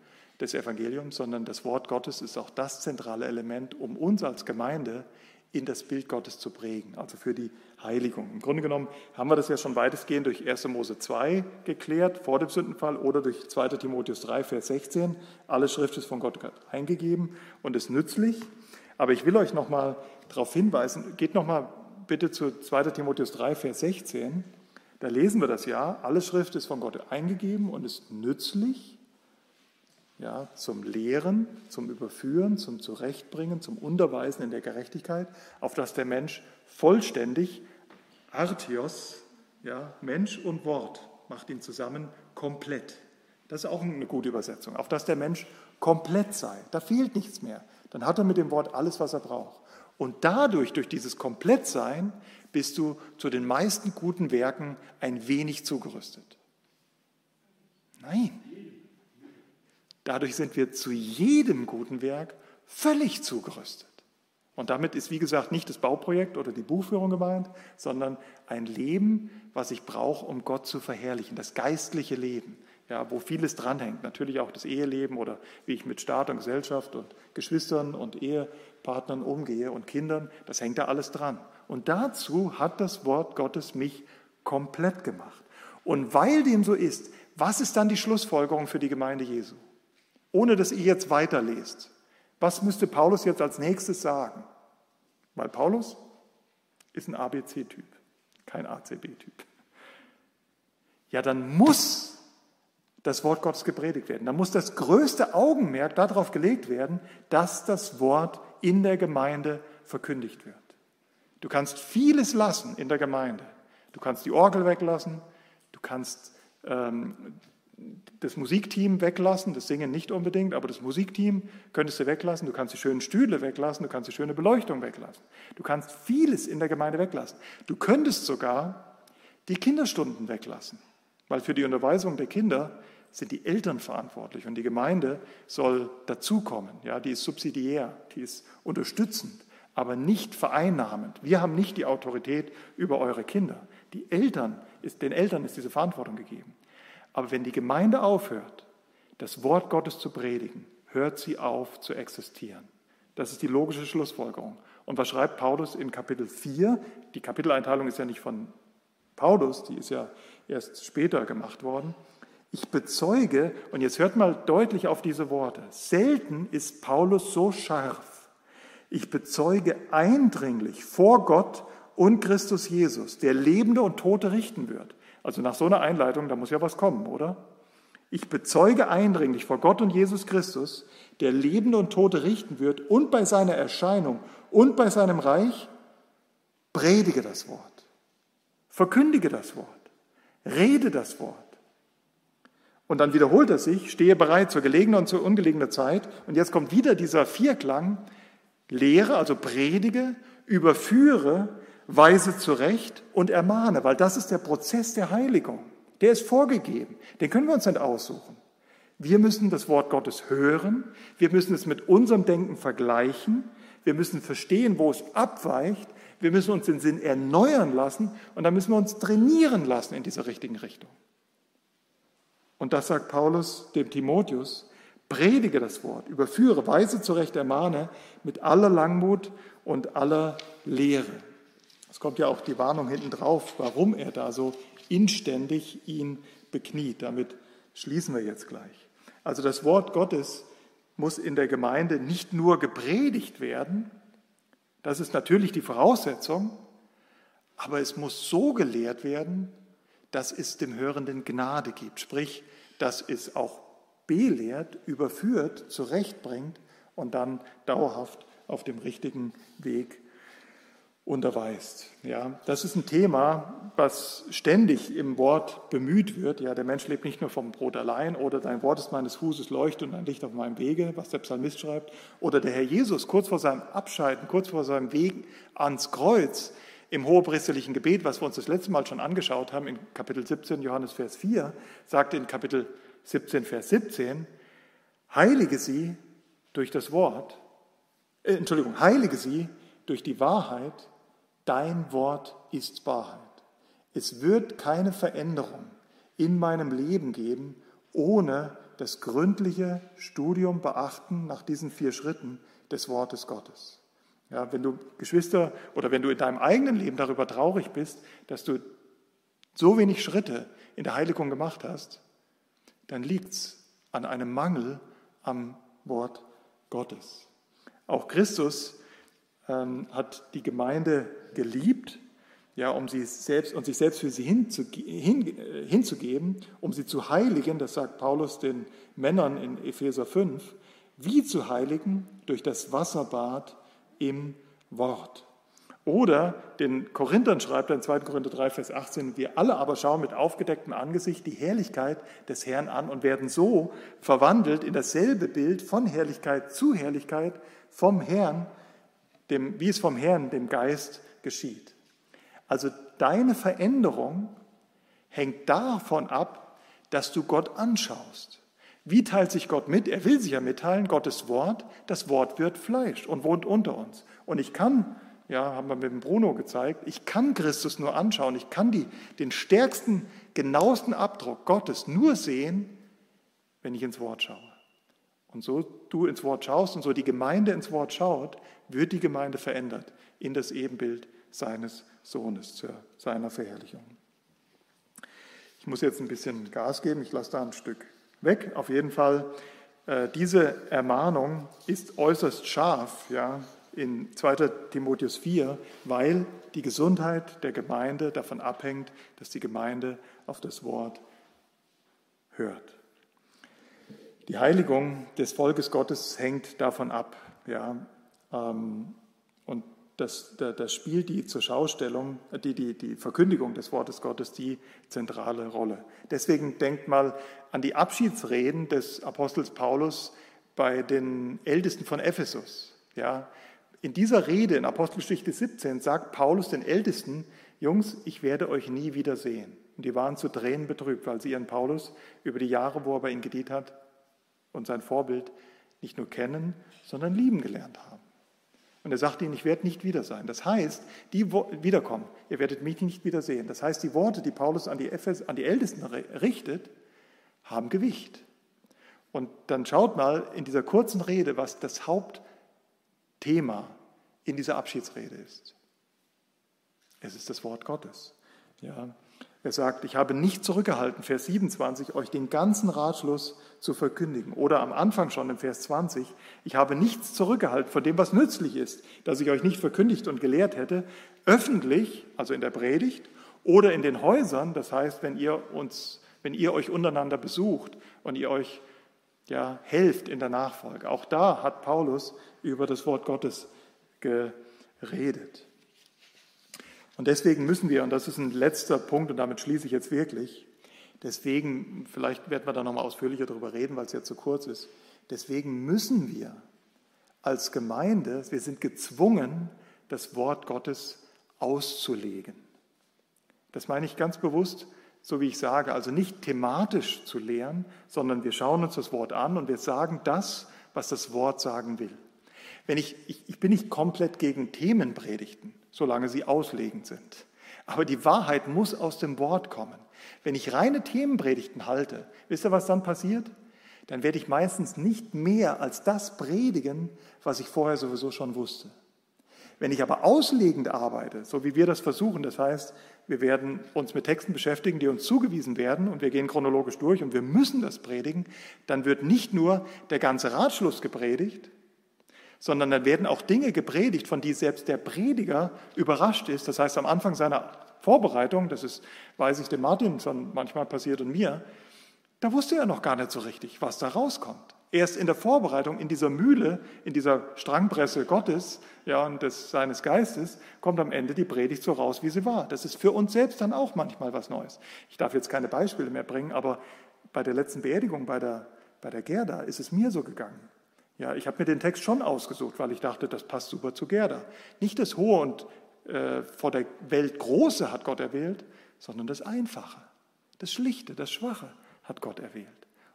des Evangeliums, sondern das Wort Gottes ist auch das zentrale Element, um uns als Gemeinde in das Bild Gottes zu prägen, also für die Heiligung. Im Grunde genommen haben wir das ja schon weitestgehend durch 1. Mose 2 geklärt, vor dem Sündenfall, oder durch 2. Timotheus 3, Vers 16. Alle Schrift ist von Gott eingegeben und ist nützlich. Aber ich will euch nochmal darauf hinweisen, geht nochmal bitte zu 2. Timotheus 3, Vers 16. Da lesen wir das ja, alle Schrift ist von Gott eingegeben und ist nützlich ja, zum Lehren, zum Überführen, zum Zurechtbringen, zum Unterweisen in der Gerechtigkeit, auf dass der Mensch vollständig, Artios, ja, Mensch und Wort, macht ihn zusammen komplett. Das ist auch eine gute Übersetzung, auf dass der Mensch komplett sei. Da fehlt nichts mehr. Dann hat er mit dem Wort alles, was er braucht. Und dadurch, durch dieses Komplettsein, bist du zu den meisten guten Werken ein wenig zugerüstet. Nein, Dadurch sind wir zu jedem guten Werk völlig zugerüstet. Und damit ist, wie gesagt, nicht das Bauprojekt oder die Buchführung gemeint, sondern ein Leben, was ich brauche, um Gott zu verherrlichen, das geistliche Leben, ja, wo vieles dranhängt. Natürlich auch das Eheleben oder wie ich mit Staat und Gesellschaft und Geschwistern und Ehepartnern umgehe und Kindern, das hängt da alles dran. Und dazu hat das Wort Gottes mich komplett gemacht. Und weil dem so ist, was ist dann die Schlussfolgerung für die Gemeinde Jesu? Ohne dass ihr jetzt weiterlest. Was müsste Paulus jetzt als nächstes sagen? Weil Paulus ist ein ABC-Typ, kein ACB-Typ. ja, dann muss das Wort Gottes gepredigt werden. Dann muss das größte Augenmerk darauf gelegt werden, dass das Wort in der Gemeinde verkündigt wird. Du kannst vieles lassen in der Gemeinde. Du kannst die Orgel weglassen, du kannst ähm, das Musikteam weglassen, das Singen nicht unbedingt, aber das Musikteam könntest du weglassen, du kannst die schönen Stühle weglassen, du kannst die schöne Beleuchtung weglassen. Du kannst vieles in der Gemeinde weglassen. Du könntest sogar die Kinderstunden weglassen, weil für die Unterweisung der Kinder sind die Eltern verantwortlich und die Gemeinde soll dazukommen. Ja, die ist subsidiär, die ist unterstützend, aber nicht vereinnahmend. Wir haben nicht die Autorität über eure Kinder. Die Eltern, ist, den Eltern ist diese Verantwortung gegeben. Aber wenn die Gemeinde aufhört, das Wort Gottes zu predigen, hört sie auf zu existieren. Das ist die logische Schlussfolgerung. Und was schreibt Paulus in Kapitel 4? Die Kapiteleinteilung ist ja nicht von Paulus, die ist ja erst später gemacht worden. Ich bezeuge, und jetzt hört mal deutlich auf diese Worte, selten ist Paulus so scharf. Ich bezeuge eindringlich vor Gott und Christus Jesus, der Lebende und Tote richten wird. Also nach so einer Einleitung, da muss ja was kommen, oder? Ich bezeuge eindringlich vor Gott und Jesus Christus, der Lebende und Tote richten wird und bei seiner Erscheinung und bei seinem Reich, predige das Wort, verkündige das Wort, rede das Wort. Und dann wiederholt er sich, stehe bereit zur gelegenen und zur ungelegenen Zeit. Und jetzt kommt wieder dieser Vierklang, lehre, also predige, überführe, weise zurecht und ermahne, weil das ist der Prozess der Heiligung. Der ist vorgegeben. Den können wir uns nicht aussuchen. Wir müssen das Wort Gottes hören. Wir müssen es mit unserem Denken vergleichen. Wir müssen verstehen, wo es abweicht. Wir müssen uns den Sinn erneuern lassen und dann müssen wir uns trainieren lassen in dieser richtigen Richtung. Und das sagt Paulus dem Timotheus. Predige das Wort, überführe, weise zurecht, ermahne mit aller Langmut und aller Lehre. Es kommt ja auch die Warnung hinten drauf, warum er da so inständig ihn bekniet. Damit schließen wir jetzt gleich. Also das Wort Gottes muss in der Gemeinde nicht nur gepredigt werden, das ist natürlich die Voraussetzung, aber es muss so gelehrt werden, dass es dem Hörenden Gnade gibt. Sprich, dass es auch belehrt, überführt, zurechtbringt und dann dauerhaft auf dem richtigen Weg unterweist. Ja, das ist ein Thema, was ständig im Wort bemüht wird. Ja, der Mensch lebt nicht nur vom Brot allein oder dein Wort ist meines Fußes Leucht und ein Licht auf meinem Wege, was der Psalmist schreibt. Oder der Herr Jesus kurz vor seinem Abscheiden, kurz vor seinem Weg ans Kreuz im hohepriesterlichen Gebet, was wir uns das letzte Mal schon angeschaut haben, in Kapitel 17, Johannes Vers 4, sagt in Kapitel 17, Vers 17, heilige sie durch das Wort, äh, Entschuldigung, heilige sie durch die Wahrheit, dein Wort ist Wahrheit. Es wird keine Veränderung in meinem Leben geben, ohne das gründliche Studium beachten nach diesen vier Schritten des Wortes Gottes. Ja, wenn du Geschwister oder wenn du in deinem eigenen Leben darüber traurig bist, dass du so wenig Schritte in der Heiligung gemacht hast, dann liegt es an einem Mangel am Wort Gottes. Auch Christus ähm, hat die Gemeinde geliebt, ja, um sie selbst und sich selbst für sie hinzuge hin, äh, hinzugeben, um sie zu heiligen, das sagt Paulus den Männern in Epheser 5, wie zu heiligen durch das Wasserbad im Wort. Oder den Korinthern schreibt er in 2. Korinther 3, Vers 18, wir alle aber schauen mit aufgedecktem Angesicht die Herrlichkeit des Herrn an und werden so verwandelt in dasselbe Bild von Herrlichkeit zu Herrlichkeit vom Herrn, dem, wie es vom Herrn, dem Geist, geschieht. Also deine Veränderung hängt davon ab, dass du Gott anschaust. Wie teilt sich Gott mit? Er will sich ja mitteilen, Gottes Wort, das Wort wird Fleisch und wohnt unter uns. Und ich kann, ja, haben wir mit dem Bruno gezeigt, ich kann Christus nur anschauen, ich kann die, den stärksten, genauesten Abdruck Gottes nur sehen, wenn ich ins Wort schaue. Und so du ins Wort schaust und so die Gemeinde ins Wort schaut, wird die Gemeinde verändert in das Ebenbild seines Sohnes, zu seiner Verherrlichung. Ich muss jetzt ein bisschen Gas geben, ich lasse da ein Stück weg. Auf jeden Fall, äh, diese Ermahnung ist äußerst scharf ja, in 2 Timotheus 4, weil die Gesundheit der Gemeinde davon abhängt, dass die Gemeinde auf das Wort hört. Die Heiligung des Volkes Gottes hängt davon ab. Ja, ähm, und das, das spielt die zur Schaustellung, die, die, die Verkündigung des Wortes Gottes die zentrale Rolle. Deswegen denkt mal an die Abschiedsreden des Apostels Paulus bei den Ältesten von Ephesus. Ja, in dieser Rede in Apostelgeschichte 17 sagt Paulus den Ältesten, Jungs, ich werde euch nie wieder sehen. Und die waren zu Tränen betrübt, weil sie ihren Paulus über die Jahre, wo er bei ihnen gedient hat und sein Vorbild nicht nur kennen, sondern lieben gelernt haben. Und er sagte ihnen, ich werde nicht wieder sein. Das heißt, die wiederkommen, ihr werdet mich nicht wiedersehen. Das heißt, die Worte, die Paulus an die, Ephes, an die Ältesten richtet, haben Gewicht. Und dann schaut mal in dieser kurzen Rede, was das Hauptthema in dieser Abschiedsrede ist. Es ist das Wort Gottes. Ja, er sagt, ich habe nicht zurückgehalten, Vers 27, euch den ganzen Ratschluss zu verkündigen. Oder am Anfang schon im Vers 20, ich habe nichts zurückgehalten von dem, was nützlich ist, dass ich euch nicht verkündigt und gelehrt hätte, öffentlich, also in der Predigt, oder in den Häusern, das heißt, wenn ihr uns, wenn ihr euch untereinander besucht und ihr euch ja, helft in der Nachfolge. Auch da hat Paulus über das Wort Gottes geredet. Und deswegen müssen wir, und das ist ein letzter Punkt, und damit schließe ich jetzt wirklich, deswegen, vielleicht werden wir da nochmal ausführlicher darüber reden, weil es jetzt zu kurz ist, deswegen müssen wir als Gemeinde, wir sind gezwungen, das Wort Gottes auszulegen. Das meine ich ganz bewusst, so wie ich sage, also nicht thematisch zu lehren, sondern wir schauen uns das Wort an und wir sagen das, was das Wort sagen will. Wenn ich, ich, ich bin nicht komplett gegen Themenpredigten solange sie auslegend sind. Aber die Wahrheit muss aus dem Wort kommen. Wenn ich reine Themenpredigten halte, wisst ihr, was dann passiert? Dann werde ich meistens nicht mehr als das predigen, was ich vorher sowieso schon wusste. Wenn ich aber auslegend arbeite, so wie wir das versuchen, das heißt, wir werden uns mit Texten beschäftigen, die uns zugewiesen werden und wir gehen chronologisch durch und wir müssen das predigen, dann wird nicht nur der ganze Ratschluss gepredigt, sondern dann werden auch Dinge gepredigt, von die selbst der Prediger überrascht ist. Das heißt, am Anfang seiner Vorbereitung, das ist, weiß ich, dem Martin schon manchmal passiert und mir, da wusste er noch gar nicht so richtig, was da rauskommt. Erst in der Vorbereitung, in dieser Mühle, in dieser Strangpresse Gottes ja, und des, seines Geistes, kommt am Ende die Predigt so raus, wie sie war. Das ist für uns selbst dann auch manchmal was Neues. Ich darf jetzt keine Beispiele mehr bringen, aber bei der letzten Beerdigung bei der, bei der Gerda ist es mir so gegangen. Ja, ich habe mir den Text schon ausgesucht, weil ich dachte, das passt super zu Gerda. Nicht das Hohe und äh, vor der Welt Große hat Gott erwählt, sondern das Einfache, das Schlichte, das Schwache hat Gott erwählt,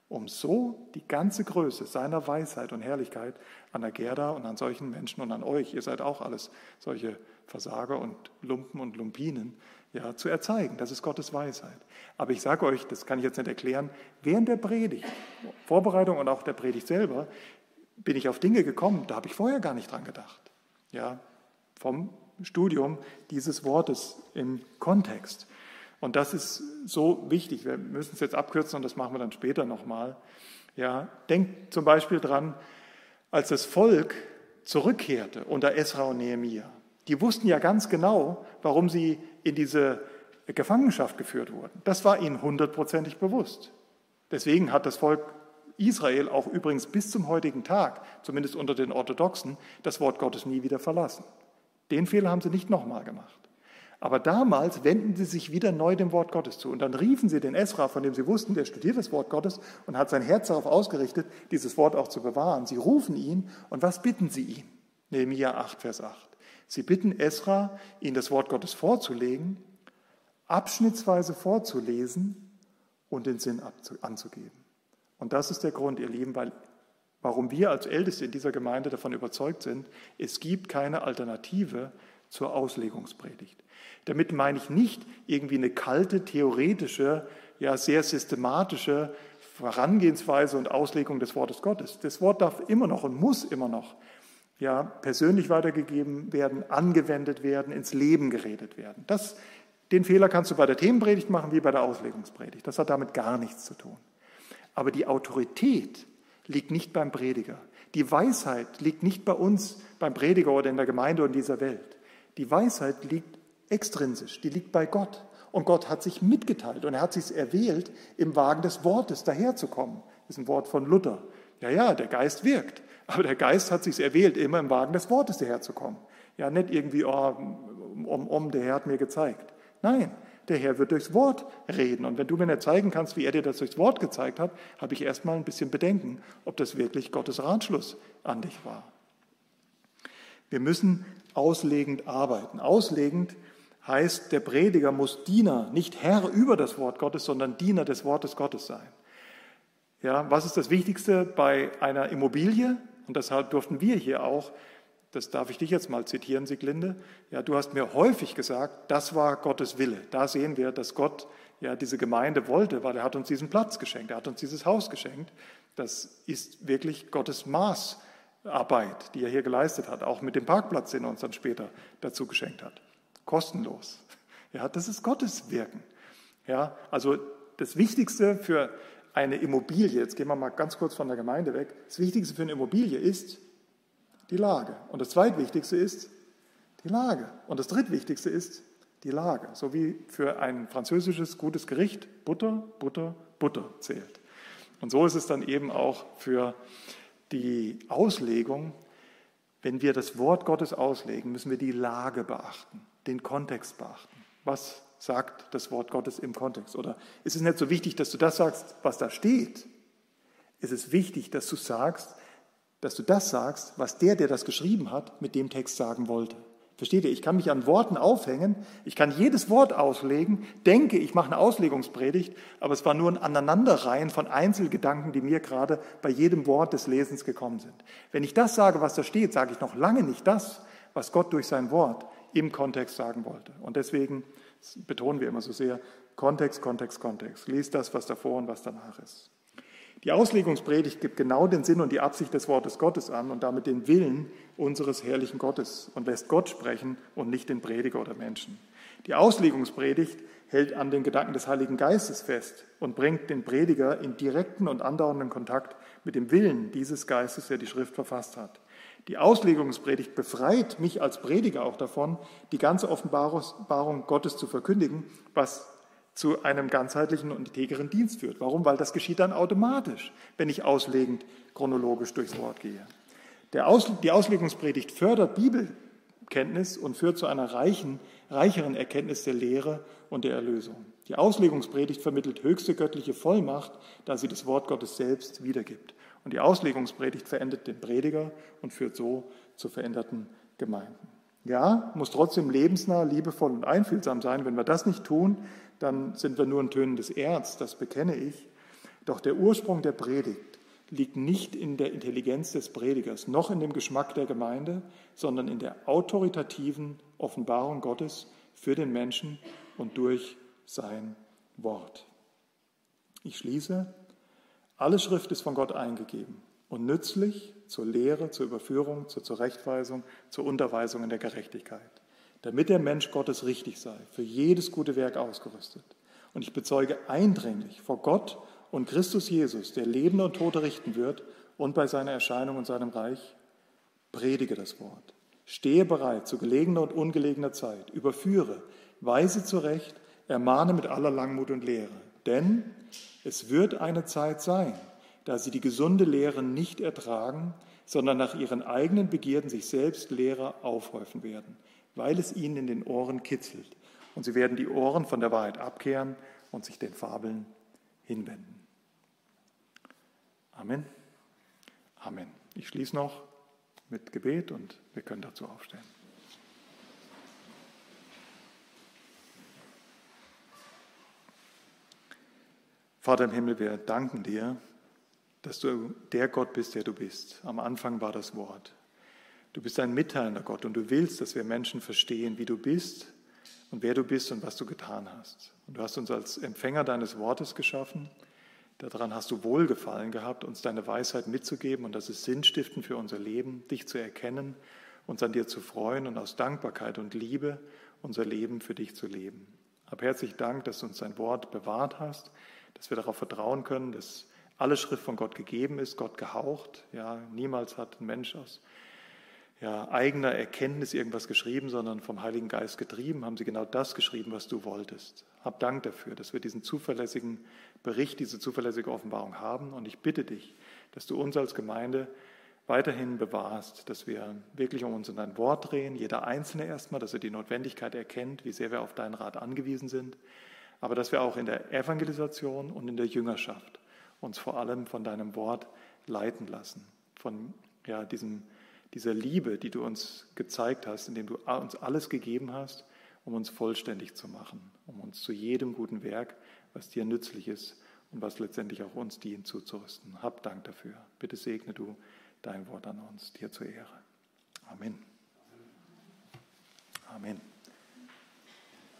um so die ganze Größe seiner Weisheit und Herrlichkeit an der Gerda und an solchen Menschen und an euch, ihr seid auch alles solche Versager und Lumpen und Lumpinen, ja, zu erzeigen. Das ist Gottes Weisheit. Aber ich sage euch, das kann ich jetzt nicht erklären, während der Predigt, Vorbereitung und auch der Predigt selber, bin ich auf Dinge gekommen, da habe ich vorher gar nicht dran gedacht. Ja, vom Studium dieses Wortes im Kontext. Und das ist so wichtig. Wir müssen es jetzt abkürzen und das machen wir dann später nochmal. Ja, denkt zum Beispiel dran, als das Volk zurückkehrte unter Esra und Nehemiah. Die wussten ja ganz genau, warum sie in diese Gefangenschaft geführt wurden. Das war ihnen hundertprozentig bewusst. Deswegen hat das Volk Israel auch übrigens bis zum heutigen Tag, zumindest unter den Orthodoxen, das Wort Gottes nie wieder verlassen. Den Fehler haben sie nicht nochmal gemacht. Aber damals wenden sie sich wieder neu dem Wort Gottes zu. Und dann riefen sie den Esra, von dem sie wussten, der studiert das Wort Gottes und hat sein Herz darauf ausgerichtet, dieses Wort auch zu bewahren. Sie rufen ihn und was bitten sie ihn? Nehemiah 8, Vers 8. Sie bitten Esra, ihnen das Wort Gottes vorzulegen, abschnittsweise vorzulesen und den Sinn anzugeben. Und das ist der Grund, ihr Lieben, weil, warum wir als Älteste in dieser Gemeinde davon überzeugt sind, es gibt keine Alternative zur Auslegungspredigt. Damit meine ich nicht irgendwie eine kalte, theoretische, ja sehr systematische Herangehensweise und Auslegung des Wortes Gottes. Das Wort darf immer noch und muss immer noch ja, persönlich weitergegeben werden, angewendet werden, ins Leben geredet werden. Das, den Fehler kannst du bei der Themenpredigt machen wie bei der Auslegungspredigt. Das hat damit gar nichts zu tun. Aber die Autorität liegt nicht beim Prediger. Die Weisheit liegt nicht bei uns, beim Prediger oder in der Gemeinde oder in dieser Welt. Die Weisheit liegt extrinsisch, die liegt bei Gott. Und Gott hat sich mitgeteilt und er hat sich erwählt, im Wagen des Wortes daherzukommen. Das ist ein Wort von Luther. Ja, ja, der Geist wirkt. Aber der Geist hat sich erwählt, immer im Wagen des Wortes daherzukommen. Ja, nicht irgendwie, oh, um, um, der Herr hat mir gezeigt. Nein, der Herr wird durchs Wort reden. Und wenn du mir nicht zeigen kannst, wie er dir das durchs Wort gezeigt hat, habe ich erstmal ein bisschen Bedenken, ob das wirklich Gottes Ratschluss an dich war. Wir müssen auslegend arbeiten. Auslegend heißt, der Prediger muss Diener, nicht Herr über das Wort Gottes, sondern Diener des Wortes Gottes sein. Ja, was ist das Wichtigste bei einer Immobilie? Und deshalb durften wir hier auch das darf ich dich jetzt mal zitieren, Sieglinde. Ja, du hast mir häufig gesagt, das war Gottes Wille. Da sehen wir, dass Gott ja diese Gemeinde wollte, weil er hat uns diesen Platz geschenkt, er hat uns dieses Haus geschenkt. Das ist wirklich Gottes Maßarbeit, die er hier geleistet hat, auch mit dem Parkplatz, den er uns dann später dazu geschenkt hat. Kostenlos. Ja, das ist Gottes Wirken. Ja, also das Wichtigste für eine Immobilie, jetzt gehen wir mal ganz kurz von der Gemeinde weg, das Wichtigste für eine Immobilie ist, die Lage. Und das zweitwichtigste ist die Lage. Und das drittwichtigste ist die Lage. So wie für ein französisches gutes Gericht Butter, Butter, Butter zählt. Und so ist es dann eben auch für die Auslegung. Wenn wir das Wort Gottes auslegen, müssen wir die Lage beachten, den Kontext beachten. Was sagt das Wort Gottes im Kontext? Oder ist es nicht so wichtig, dass du das sagst, was da steht? Es ist wichtig, dass du sagst, dass du das sagst, was der, der das geschrieben hat, mit dem Text sagen wollte. Versteht ihr? Ich kann mich an Worten aufhängen, ich kann jedes Wort auslegen, denke, ich mache eine Auslegungspredigt, aber es war nur ein Aneinanderreihen von Einzelgedanken, die mir gerade bei jedem Wort des Lesens gekommen sind. Wenn ich das sage, was da steht, sage ich noch lange nicht das, was Gott durch sein Wort im Kontext sagen wollte. Und deswegen betonen wir immer so sehr, Kontext, Kontext, Kontext. Lies das, was davor und was danach ist. Die Auslegungspredigt gibt genau den Sinn und die Absicht des Wortes Gottes an und damit den Willen unseres herrlichen Gottes und lässt Gott sprechen und nicht den Prediger oder Menschen. Die Auslegungspredigt hält an den Gedanken des Heiligen Geistes fest und bringt den Prediger in direkten und andauernden Kontakt mit dem Willen dieses Geistes, der die Schrift verfasst hat. Die Auslegungspredigt befreit mich als Prediger auch davon, die ganze Offenbarung Gottes zu verkündigen, was zu einem ganzheitlichen und integren Dienst führt. Warum? Weil das geschieht dann automatisch, wenn ich auslegend chronologisch durchs Wort gehe. Aus, die Auslegungspredigt fördert Bibelkenntnis und führt zu einer reichen, reicheren Erkenntnis der Lehre und der Erlösung. Die Auslegungspredigt vermittelt höchste göttliche Vollmacht, da sie das Wort Gottes selbst wiedergibt. Und die Auslegungspredigt verändert den Prediger und führt so zu veränderten Gemeinden. Ja, muss trotzdem lebensnah, liebevoll und einfühlsam sein. Wenn wir das nicht tun, dann sind wir nur ein tönendes Erz, das bekenne ich. Doch der Ursprung der Predigt liegt nicht in der Intelligenz des Predigers, noch in dem Geschmack der Gemeinde, sondern in der autoritativen Offenbarung Gottes für den Menschen und durch sein Wort. Ich schließe, alle Schrift ist von Gott eingegeben und nützlich zur Lehre, zur Überführung, zur Zurechtweisung, zur Unterweisung in der Gerechtigkeit damit der Mensch Gottes richtig sei, für jedes gute Werk ausgerüstet. Und ich bezeuge eindringlich vor Gott und Christus Jesus, der Lebende und Tote richten wird, und bei seiner Erscheinung und seinem Reich, predige das Wort. Stehe bereit zu gelegener und ungelegener Zeit, überführe, weise zurecht, ermahne mit aller Langmut und Lehre. Denn es wird eine Zeit sein, da sie die gesunde Lehre nicht ertragen, sondern nach ihren eigenen Begierden sich selbst Lehrer aufhäufen werden weil es ihnen in den Ohren kitzelt. Und sie werden die Ohren von der Wahrheit abkehren und sich den Fabeln hinwenden. Amen. Amen. Ich schließe noch mit Gebet und wir können dazu aufstehen. Vater im Himmel, wir danken dir, dass du der Gott bist, der du bist. Am Anfang war das Wort. Du bist ein mitteilender Gott und du willst, dass wir Menschen verstehen, wie du bist und wer du bist und was du getan hast. Und du hast uns als Empfänger deines Wortes geschaffen. Daran hast du Wohlgefallen gehabt, uns deine Weisheit mitzugeben und das ist Sinnstiften für unser Leben, dich zu erkennen, uns an dir zu freuen und aus Dankbarkeit und Liebe unser Leben für dich zu leben. Ab herzlich Dank, dass du uns dein Wort bewahrt hast, dass wir darauf vertrauen können, dass alle Schrift von Gott gegeben ist, Gott gehaucht. Ja, niemals hat ein Mensch aus ja, eigener Erkenntnis irgendwas geschrieben, sondern vom Heiligen Geist getrieben, haben sie genau das geschrieben, was du wolltest. Hab Dank dafür, dass wir diesen zuverlässigen Bericht, diese zuverlässige Offenbarung haben. Und ich bitte dich, dass du uns als Gemeinde weiterhin bewahrst, dass wir wirklich um uns in dein Wort drehen, jeder Einzelne erstmal, dass er die Notwendigkeit erkennt, wie sehr wir auf deinen Rat angewiesen sind, aber dass wir auch in der Evangelisation und in der Jüngerschaft uns vor allem von deinem Wort leiten lassen, von ja, diesem dieser Liebe, die du uns gezeigt hast, indem du uns alles gegeben hast, um uns vollständig zu machen, um uns zu jedem guten Werk, was dir nützlich ist und was letztendlich auch uns dient, zuzurüsten. Hab Dank dafür. Bitte segne du dein Wort an uns, dir zur Ehre. Amen. Amen.